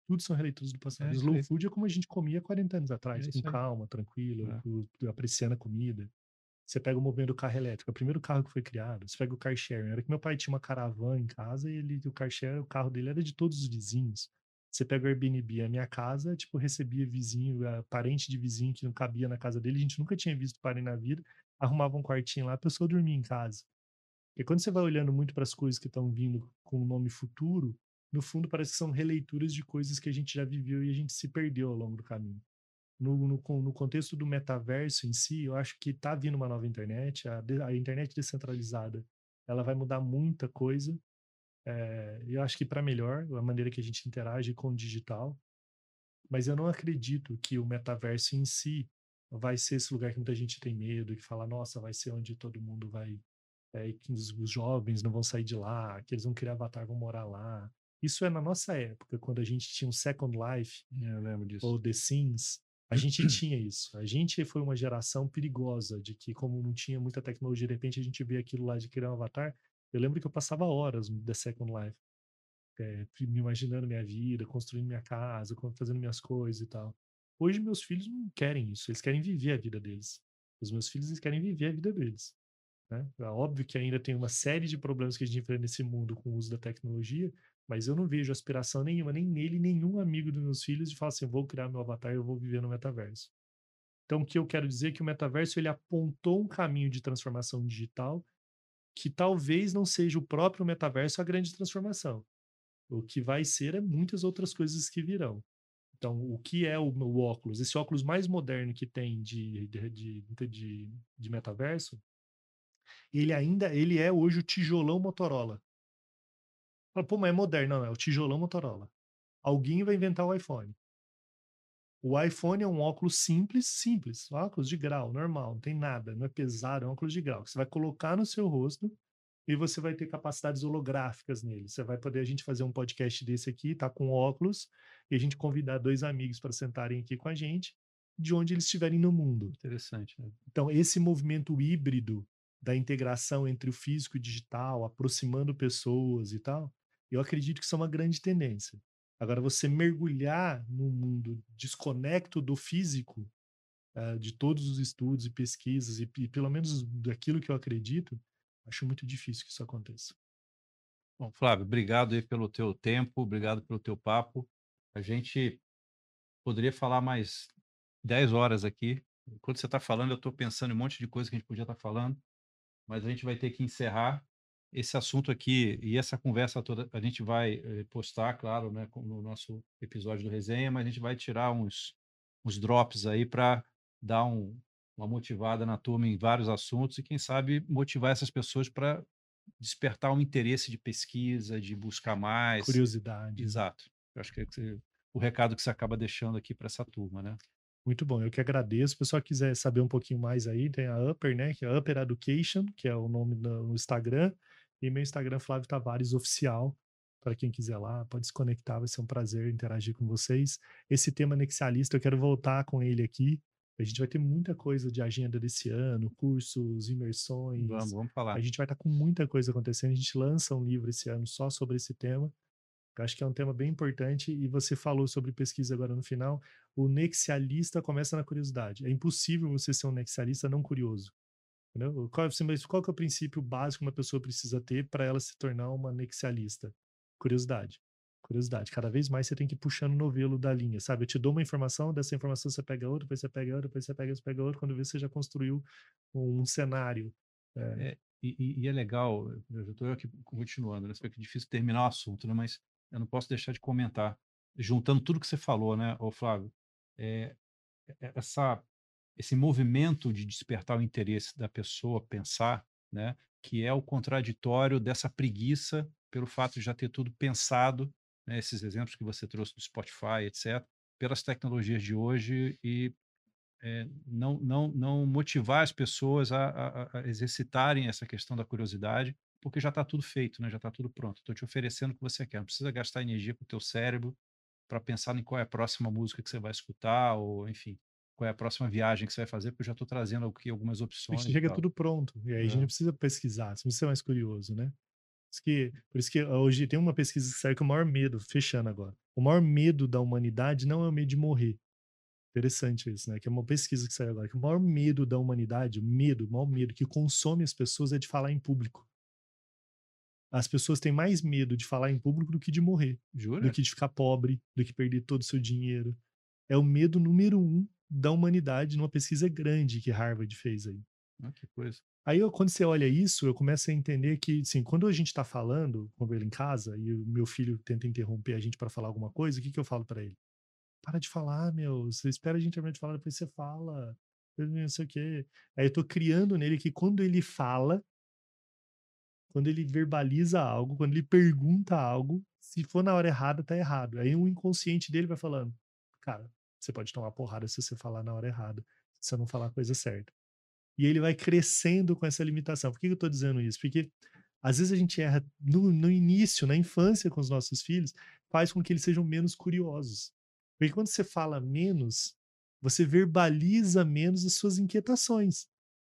[SPEAKER 2] Tudo são releituras do passado. É, slow food é como a gente comia 40 anos atrás, é com calma, tranquilo, é. apreciando a comida. Você pega o movimento do carro elétrico, é o primeiro carro que foi criado. Você pega o car sharing. Era que meu pai tinha uma caravana em casa e ele, o car share, o carro dele era de todos os vizinhos. Você pega o Airbnb, a minha casa, tipo, recebia vizinho, parente de vizinho que não cabia na casa dele, a gente nunca tinha visto parem na vida, arrumava um quartinho lá, a pessoa dormia em casa. E quando você vai olhando muito para as coisas que estão vindo com o nome futuro, no fundo parece que são releituras de coisas que a gente já viveu e a gente se perdeu ao longo do caminho. No, no, no contexto do metaverso em si, eu acho que está vindo uma nova internet, a, a internet descentralizada, ela vai mudar muita coisa, é, eu acho que para melhor, a maneira que a gente interage com o digital. Mas eu não acredito que o metaverso em si vai ser esse lugar que muita gente tem medo, que fala, nossa, vai ser onde todo mundo vai. É, que os, os, jovens não vão sair de lá, que eles vão criar avatar, vão morar lá. Isso é na nossa época, quando a gente tinha um Second Life, ou The Sims, a gente [CLEARS THROAT] tinha isso. A gente foi uma geração perigosa de que, como não tinha muita tecnologia, de repente a gente vê aquilo lá de criar um avatar, eu lembro que eu passava horas no The Second Life, é, me imaginando minha vida, construindo minha casa, fazendo minhas coisas e tal. Hoje meus filhos não querem isso, eles querem viver a vida deles. Os meus filhos eles querem viver a vida deles. Né? É óbvio que ainda tem uma série de problemas que a gente enfrenta nesse mundo com o uso da tecnologia, mas eu não vejo aspiração nenhuma, nem nele, nenhum amigo dos meus filhos, de falar assim: vou criar meu avatar, eu vou viver no metaverso. Então, o que eu quero dizer é que o metaverso ele apontou um caminho de transformação digital que talvez não seja o próprio metaverso a grande transformação. O que vai ser é muitas outras coisas que virão. Então, o que é o, óculos? Esse óculos mais moderno que tem de, de, de, de, metaverso, ele ainda ele é hoje o tijolão Motorola. Pô, mas é moderno. Não, é o tijolão Motorola. Alguém vai inventar o iPhone. O iPhone é um óculos simples, simples, óculos de grau, normal, não tem nada, não é pesado, é um óculos de grau. Você vai colocar no seu rosto e você vai ter capacidades holográficas nele. Você vai poder a gente fazer um podcast desse aqui, tá com óculos, e a gente convidar dois amigos para sentarem aqui com a gente, de onde eles estiverem no mundo.
[SPEAKER 1] Interessante. Né?
[SPEAKER 2] Então, esse movimento híbrido da integração entre o físico e o digital, aproximando pessoas e tal, eu acredito que isso é uma grande tendência. Agora, você mergulhar no mundo desconecto do físico, uh, de todos os estudos e pesquisas, e, e, pelo menos daquilo que eu acredito, acho muito difícil que isso aconteça.
[SPEAKER 1] Bom, Flávio, obrigado aí pelo teu tempo, obrigado pelo teu papo. A gente poderia falar mais 10 horas aqui. Enquanto você está falando, eu estou pensando em um monte de coisa que a gente podia estar tá falando, mas a gente vai ter que encerrar esse assunto aqui e essa conversa toda a gente vai eh, postar, claro, né, no nosso episódio do resenha, mas a gente vai tirar uns, uns drops aí para dar um, uma motivada na turma em vários assuntos e quem sabe motivar essas pessoas para despertar um interesse de pesquisa, de buscar mais.
[SPEAKER 2] Curiosidade.
[SPEAKER 1] Exato. Eu acho que é o recado que você acaba deixando aqui para essa turma, né?
[SPEAKER 2] Muito bom, eu que agradeço. Se o pessoal quiser saber um pouquinho mais aí, tem a Upper, né? Que é Upper Education, que é o nome no Instagram. E meu Instagram, Flávio Tavares Oficial. Para quem quiser lá, pode se conectar, vai ser um prazer interagir com vocês. Esse tema nexialista, eu quero voltar com ele aqui. A gente vai ter muita coisa de agenda desse ano, cursos, imersões.
[SPEAKER 1] Vamos, vamos falar.
[SPEAKER 2] A gente vai estar com muita coisa acontecendo. A gente lança um livro esse ano só sobre esse tema. Eu acho que é um tema bem importante. E você falou sobre pesquisa agora no final. O nexialista começa na curiosidade. É impossível você ser um nexialista não curioso. Entendeu? Qual, qual que é o princípio básico que uma pessoa precisa ter para ela se tornar uma nexialista? Curiosidade. Curiosidade. Cada vez mais você tem que ir puxando o novelo da linha, sabe? Eu te dou uma informação, dessa informação você pega outra, depois você pega outra, depois você pega, você pega outra, quando vê você já construiu um cenário.
[SPEAKER 1] É. É, e, e, é legal, eu estou aqui continuando, né? Sei que é difícil terminar o assunto, né? Mas eu não posso deixar de comentar, juntando tudo que você falou, né, ô Flávio? É, é essa esse movimento de despertar o interesse da pessoa pensar, né, que é o contraditório dessa preguiça pelo fato de já ter tudo pensado, né, esses exemplos que você trouxe do Spotify, etc., pelas tecnologias de hoje e é, não, não, não motivar as pessoas a, a, a, exercitarem essa questão da curiosidade, porque já está tudo feito, né? já está tudo pronto. Estou te oferecendo o que você quer. Não precisa gastar energia com o teu cérebro para pensar em qual é a próxima música que você vai escutar, ou enfim, qual é a próxima viagem que você vai fazer, porque eu já estou trazendo aqui algumas opções.
[SPEAKER 2] Chega tudo pronto, e aí é. a gente não precisa pesquisar, você precisa ser mais curioso, né? Por isso, que, por isso que hoje tem uma pesquisa que saiu que o maior medo, fechando agora, o maior medo da humanidade não é o medo de morrer. Interessante isso, né? Que é uma pesquisa que saiu agora, que o maior medo da humanidade, o medo, o maior medo que consome as pessoas é de falar em público. As pessoas têm mais medo de falar em público do que de morrer.
[SPEAKER 1] Jura?
[SPEAKER 2] Do que de ficar pobre, do que perder todo o seu dinheiro. É o medo número um da humanidade numa pesquisa grande que Harvard fez aí.
[SPEAKER 1] Ah, que coisa.
[SPEAKER 2] Aí, eu, quando você olha isso, eu começo a entender que, assim, quando a gente está falando, quando ele em casa, e o meu filho tenta interromper a gente para falar alguma coisa, o que, que eu falo para ele? Para de falar, meu. Você espera a gente terminar de falar, depois você fala. Não sei o quê. Aí eu tô criando nele que quando ele fala, quando ele verbaliza algo, quando ele pergunta algo, se for na hora errada, tá errado. Aí o inconsciente dele vai falando, cara, você pode tomar porrada se você falar na hora errada, se você não falar a coisa certa. E ele vai crescendo com essa limitação. Por que eu estou dizendo isso? Porque às vezes a gente erra no, no, início, na infância com os nossos filhos, faz com que eles sejam menos curiosos. Porque quando você fala menos, você verbaliza menos as suas inquietações,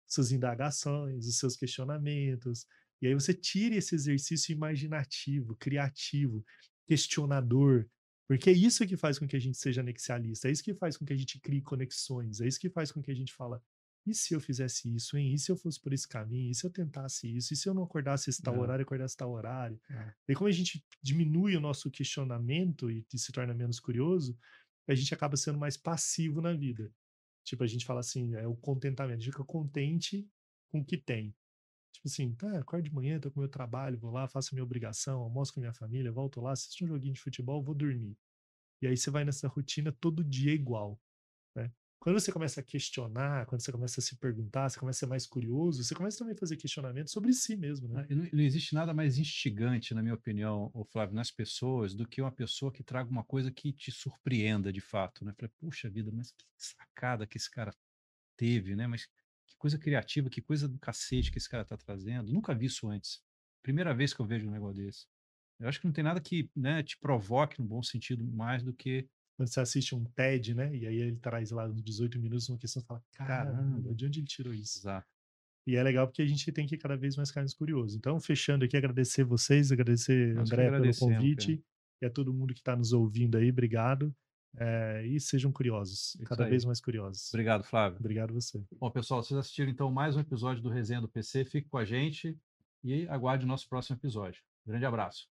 [SPEAKER 2] suas indagações, os seus questionamentos. E aí você tira esse exercício imaginativo, criativo, questionador, Porque é isso que faz com que a gente seja anexialista, é isso que faz com que a gente crie conexões, é isso que faz com que a gente fala, e se eu fizesse isso, hein? E se eu fosse por esse caminho? E se eu tentasse isso? E se eu não acordasse esse tal
[SPEAKER 1] É.
[SPEAKER 2] horário, acordasse tal horário?
[SPEAKER 1] É.
[SPEAKER 2] E como a gente diminui o nosso questionamento e se torna menos curioso, a gente acaba sendo mais passivo na vida. Tipo, a gente fala assim, é o contentamento, a gente fica contente com o que tem. Tipo assim, tá, acordo de manhã, tô com meu trabalho, vou lá, faço minha obrigação, almoço com a minha família, volto lá, assisto um joguinho de futebol, vou dormir. E aí você vai nessa rotina todo dia igual, né? Quando você começa a questionar, quando você começa a se perguntar, você começa a ser mais curioso, você começa também a fazer questionamento sobre si mesmo, né?
[SPEAKER 1] Ah, Não, não existe nada mais instigante, na minha opinião, Flávio, nas pessoas, do que uma pessoa que traga uma coisa que te surpreenda de fato, né? Falei, puxa vida, mas que sacada que esse cara teve, né? Mas que coisa criativa, que coisa do cacete que esse cara tá trazendo. Nunca vi isso antes. Primeira vez que eu vejo um negócio desse. Eu acho que não tem nada que né, te provoque, no bom sentido, mais do que
[SPEAKER 2] Quando você assiste um TED, né? E aí ele traz lá uns 18 minutos uma questão, você fala, caramba, de onde ele tirou isso?
[SPEAKER 1] Exato.
[SPEAKER 2] E é legal porque a gente tem que cada vez mais ficar mais curioso. Então, fechando aqui, agradecer vocês, agradecer,
[SPEAKER 1] Nós
[SPEAKER 2] André, pelo
[SPEAKER 1] agradecemos,
[SPEAKER 2] convite, e a todo mundo que está nos ouvindo aí, obrigado. É, e sejam curiosos,
[SPEAKER 1] Isso
[SPEAKER 2] cada
[SPEAKER 1] aí.
[SPEAKER 2] vez mais curiosos.
[SPEAKER 1] Obrigado, Flávio.
[SPEAKER 2] Obrigado você.
[SPEAKER 1] Bom, pessoal, vocês assistiram então mais um episódio do Resenha do PC. Fique com a gente e aguarde o nosso próximo episódio. Grande abraço.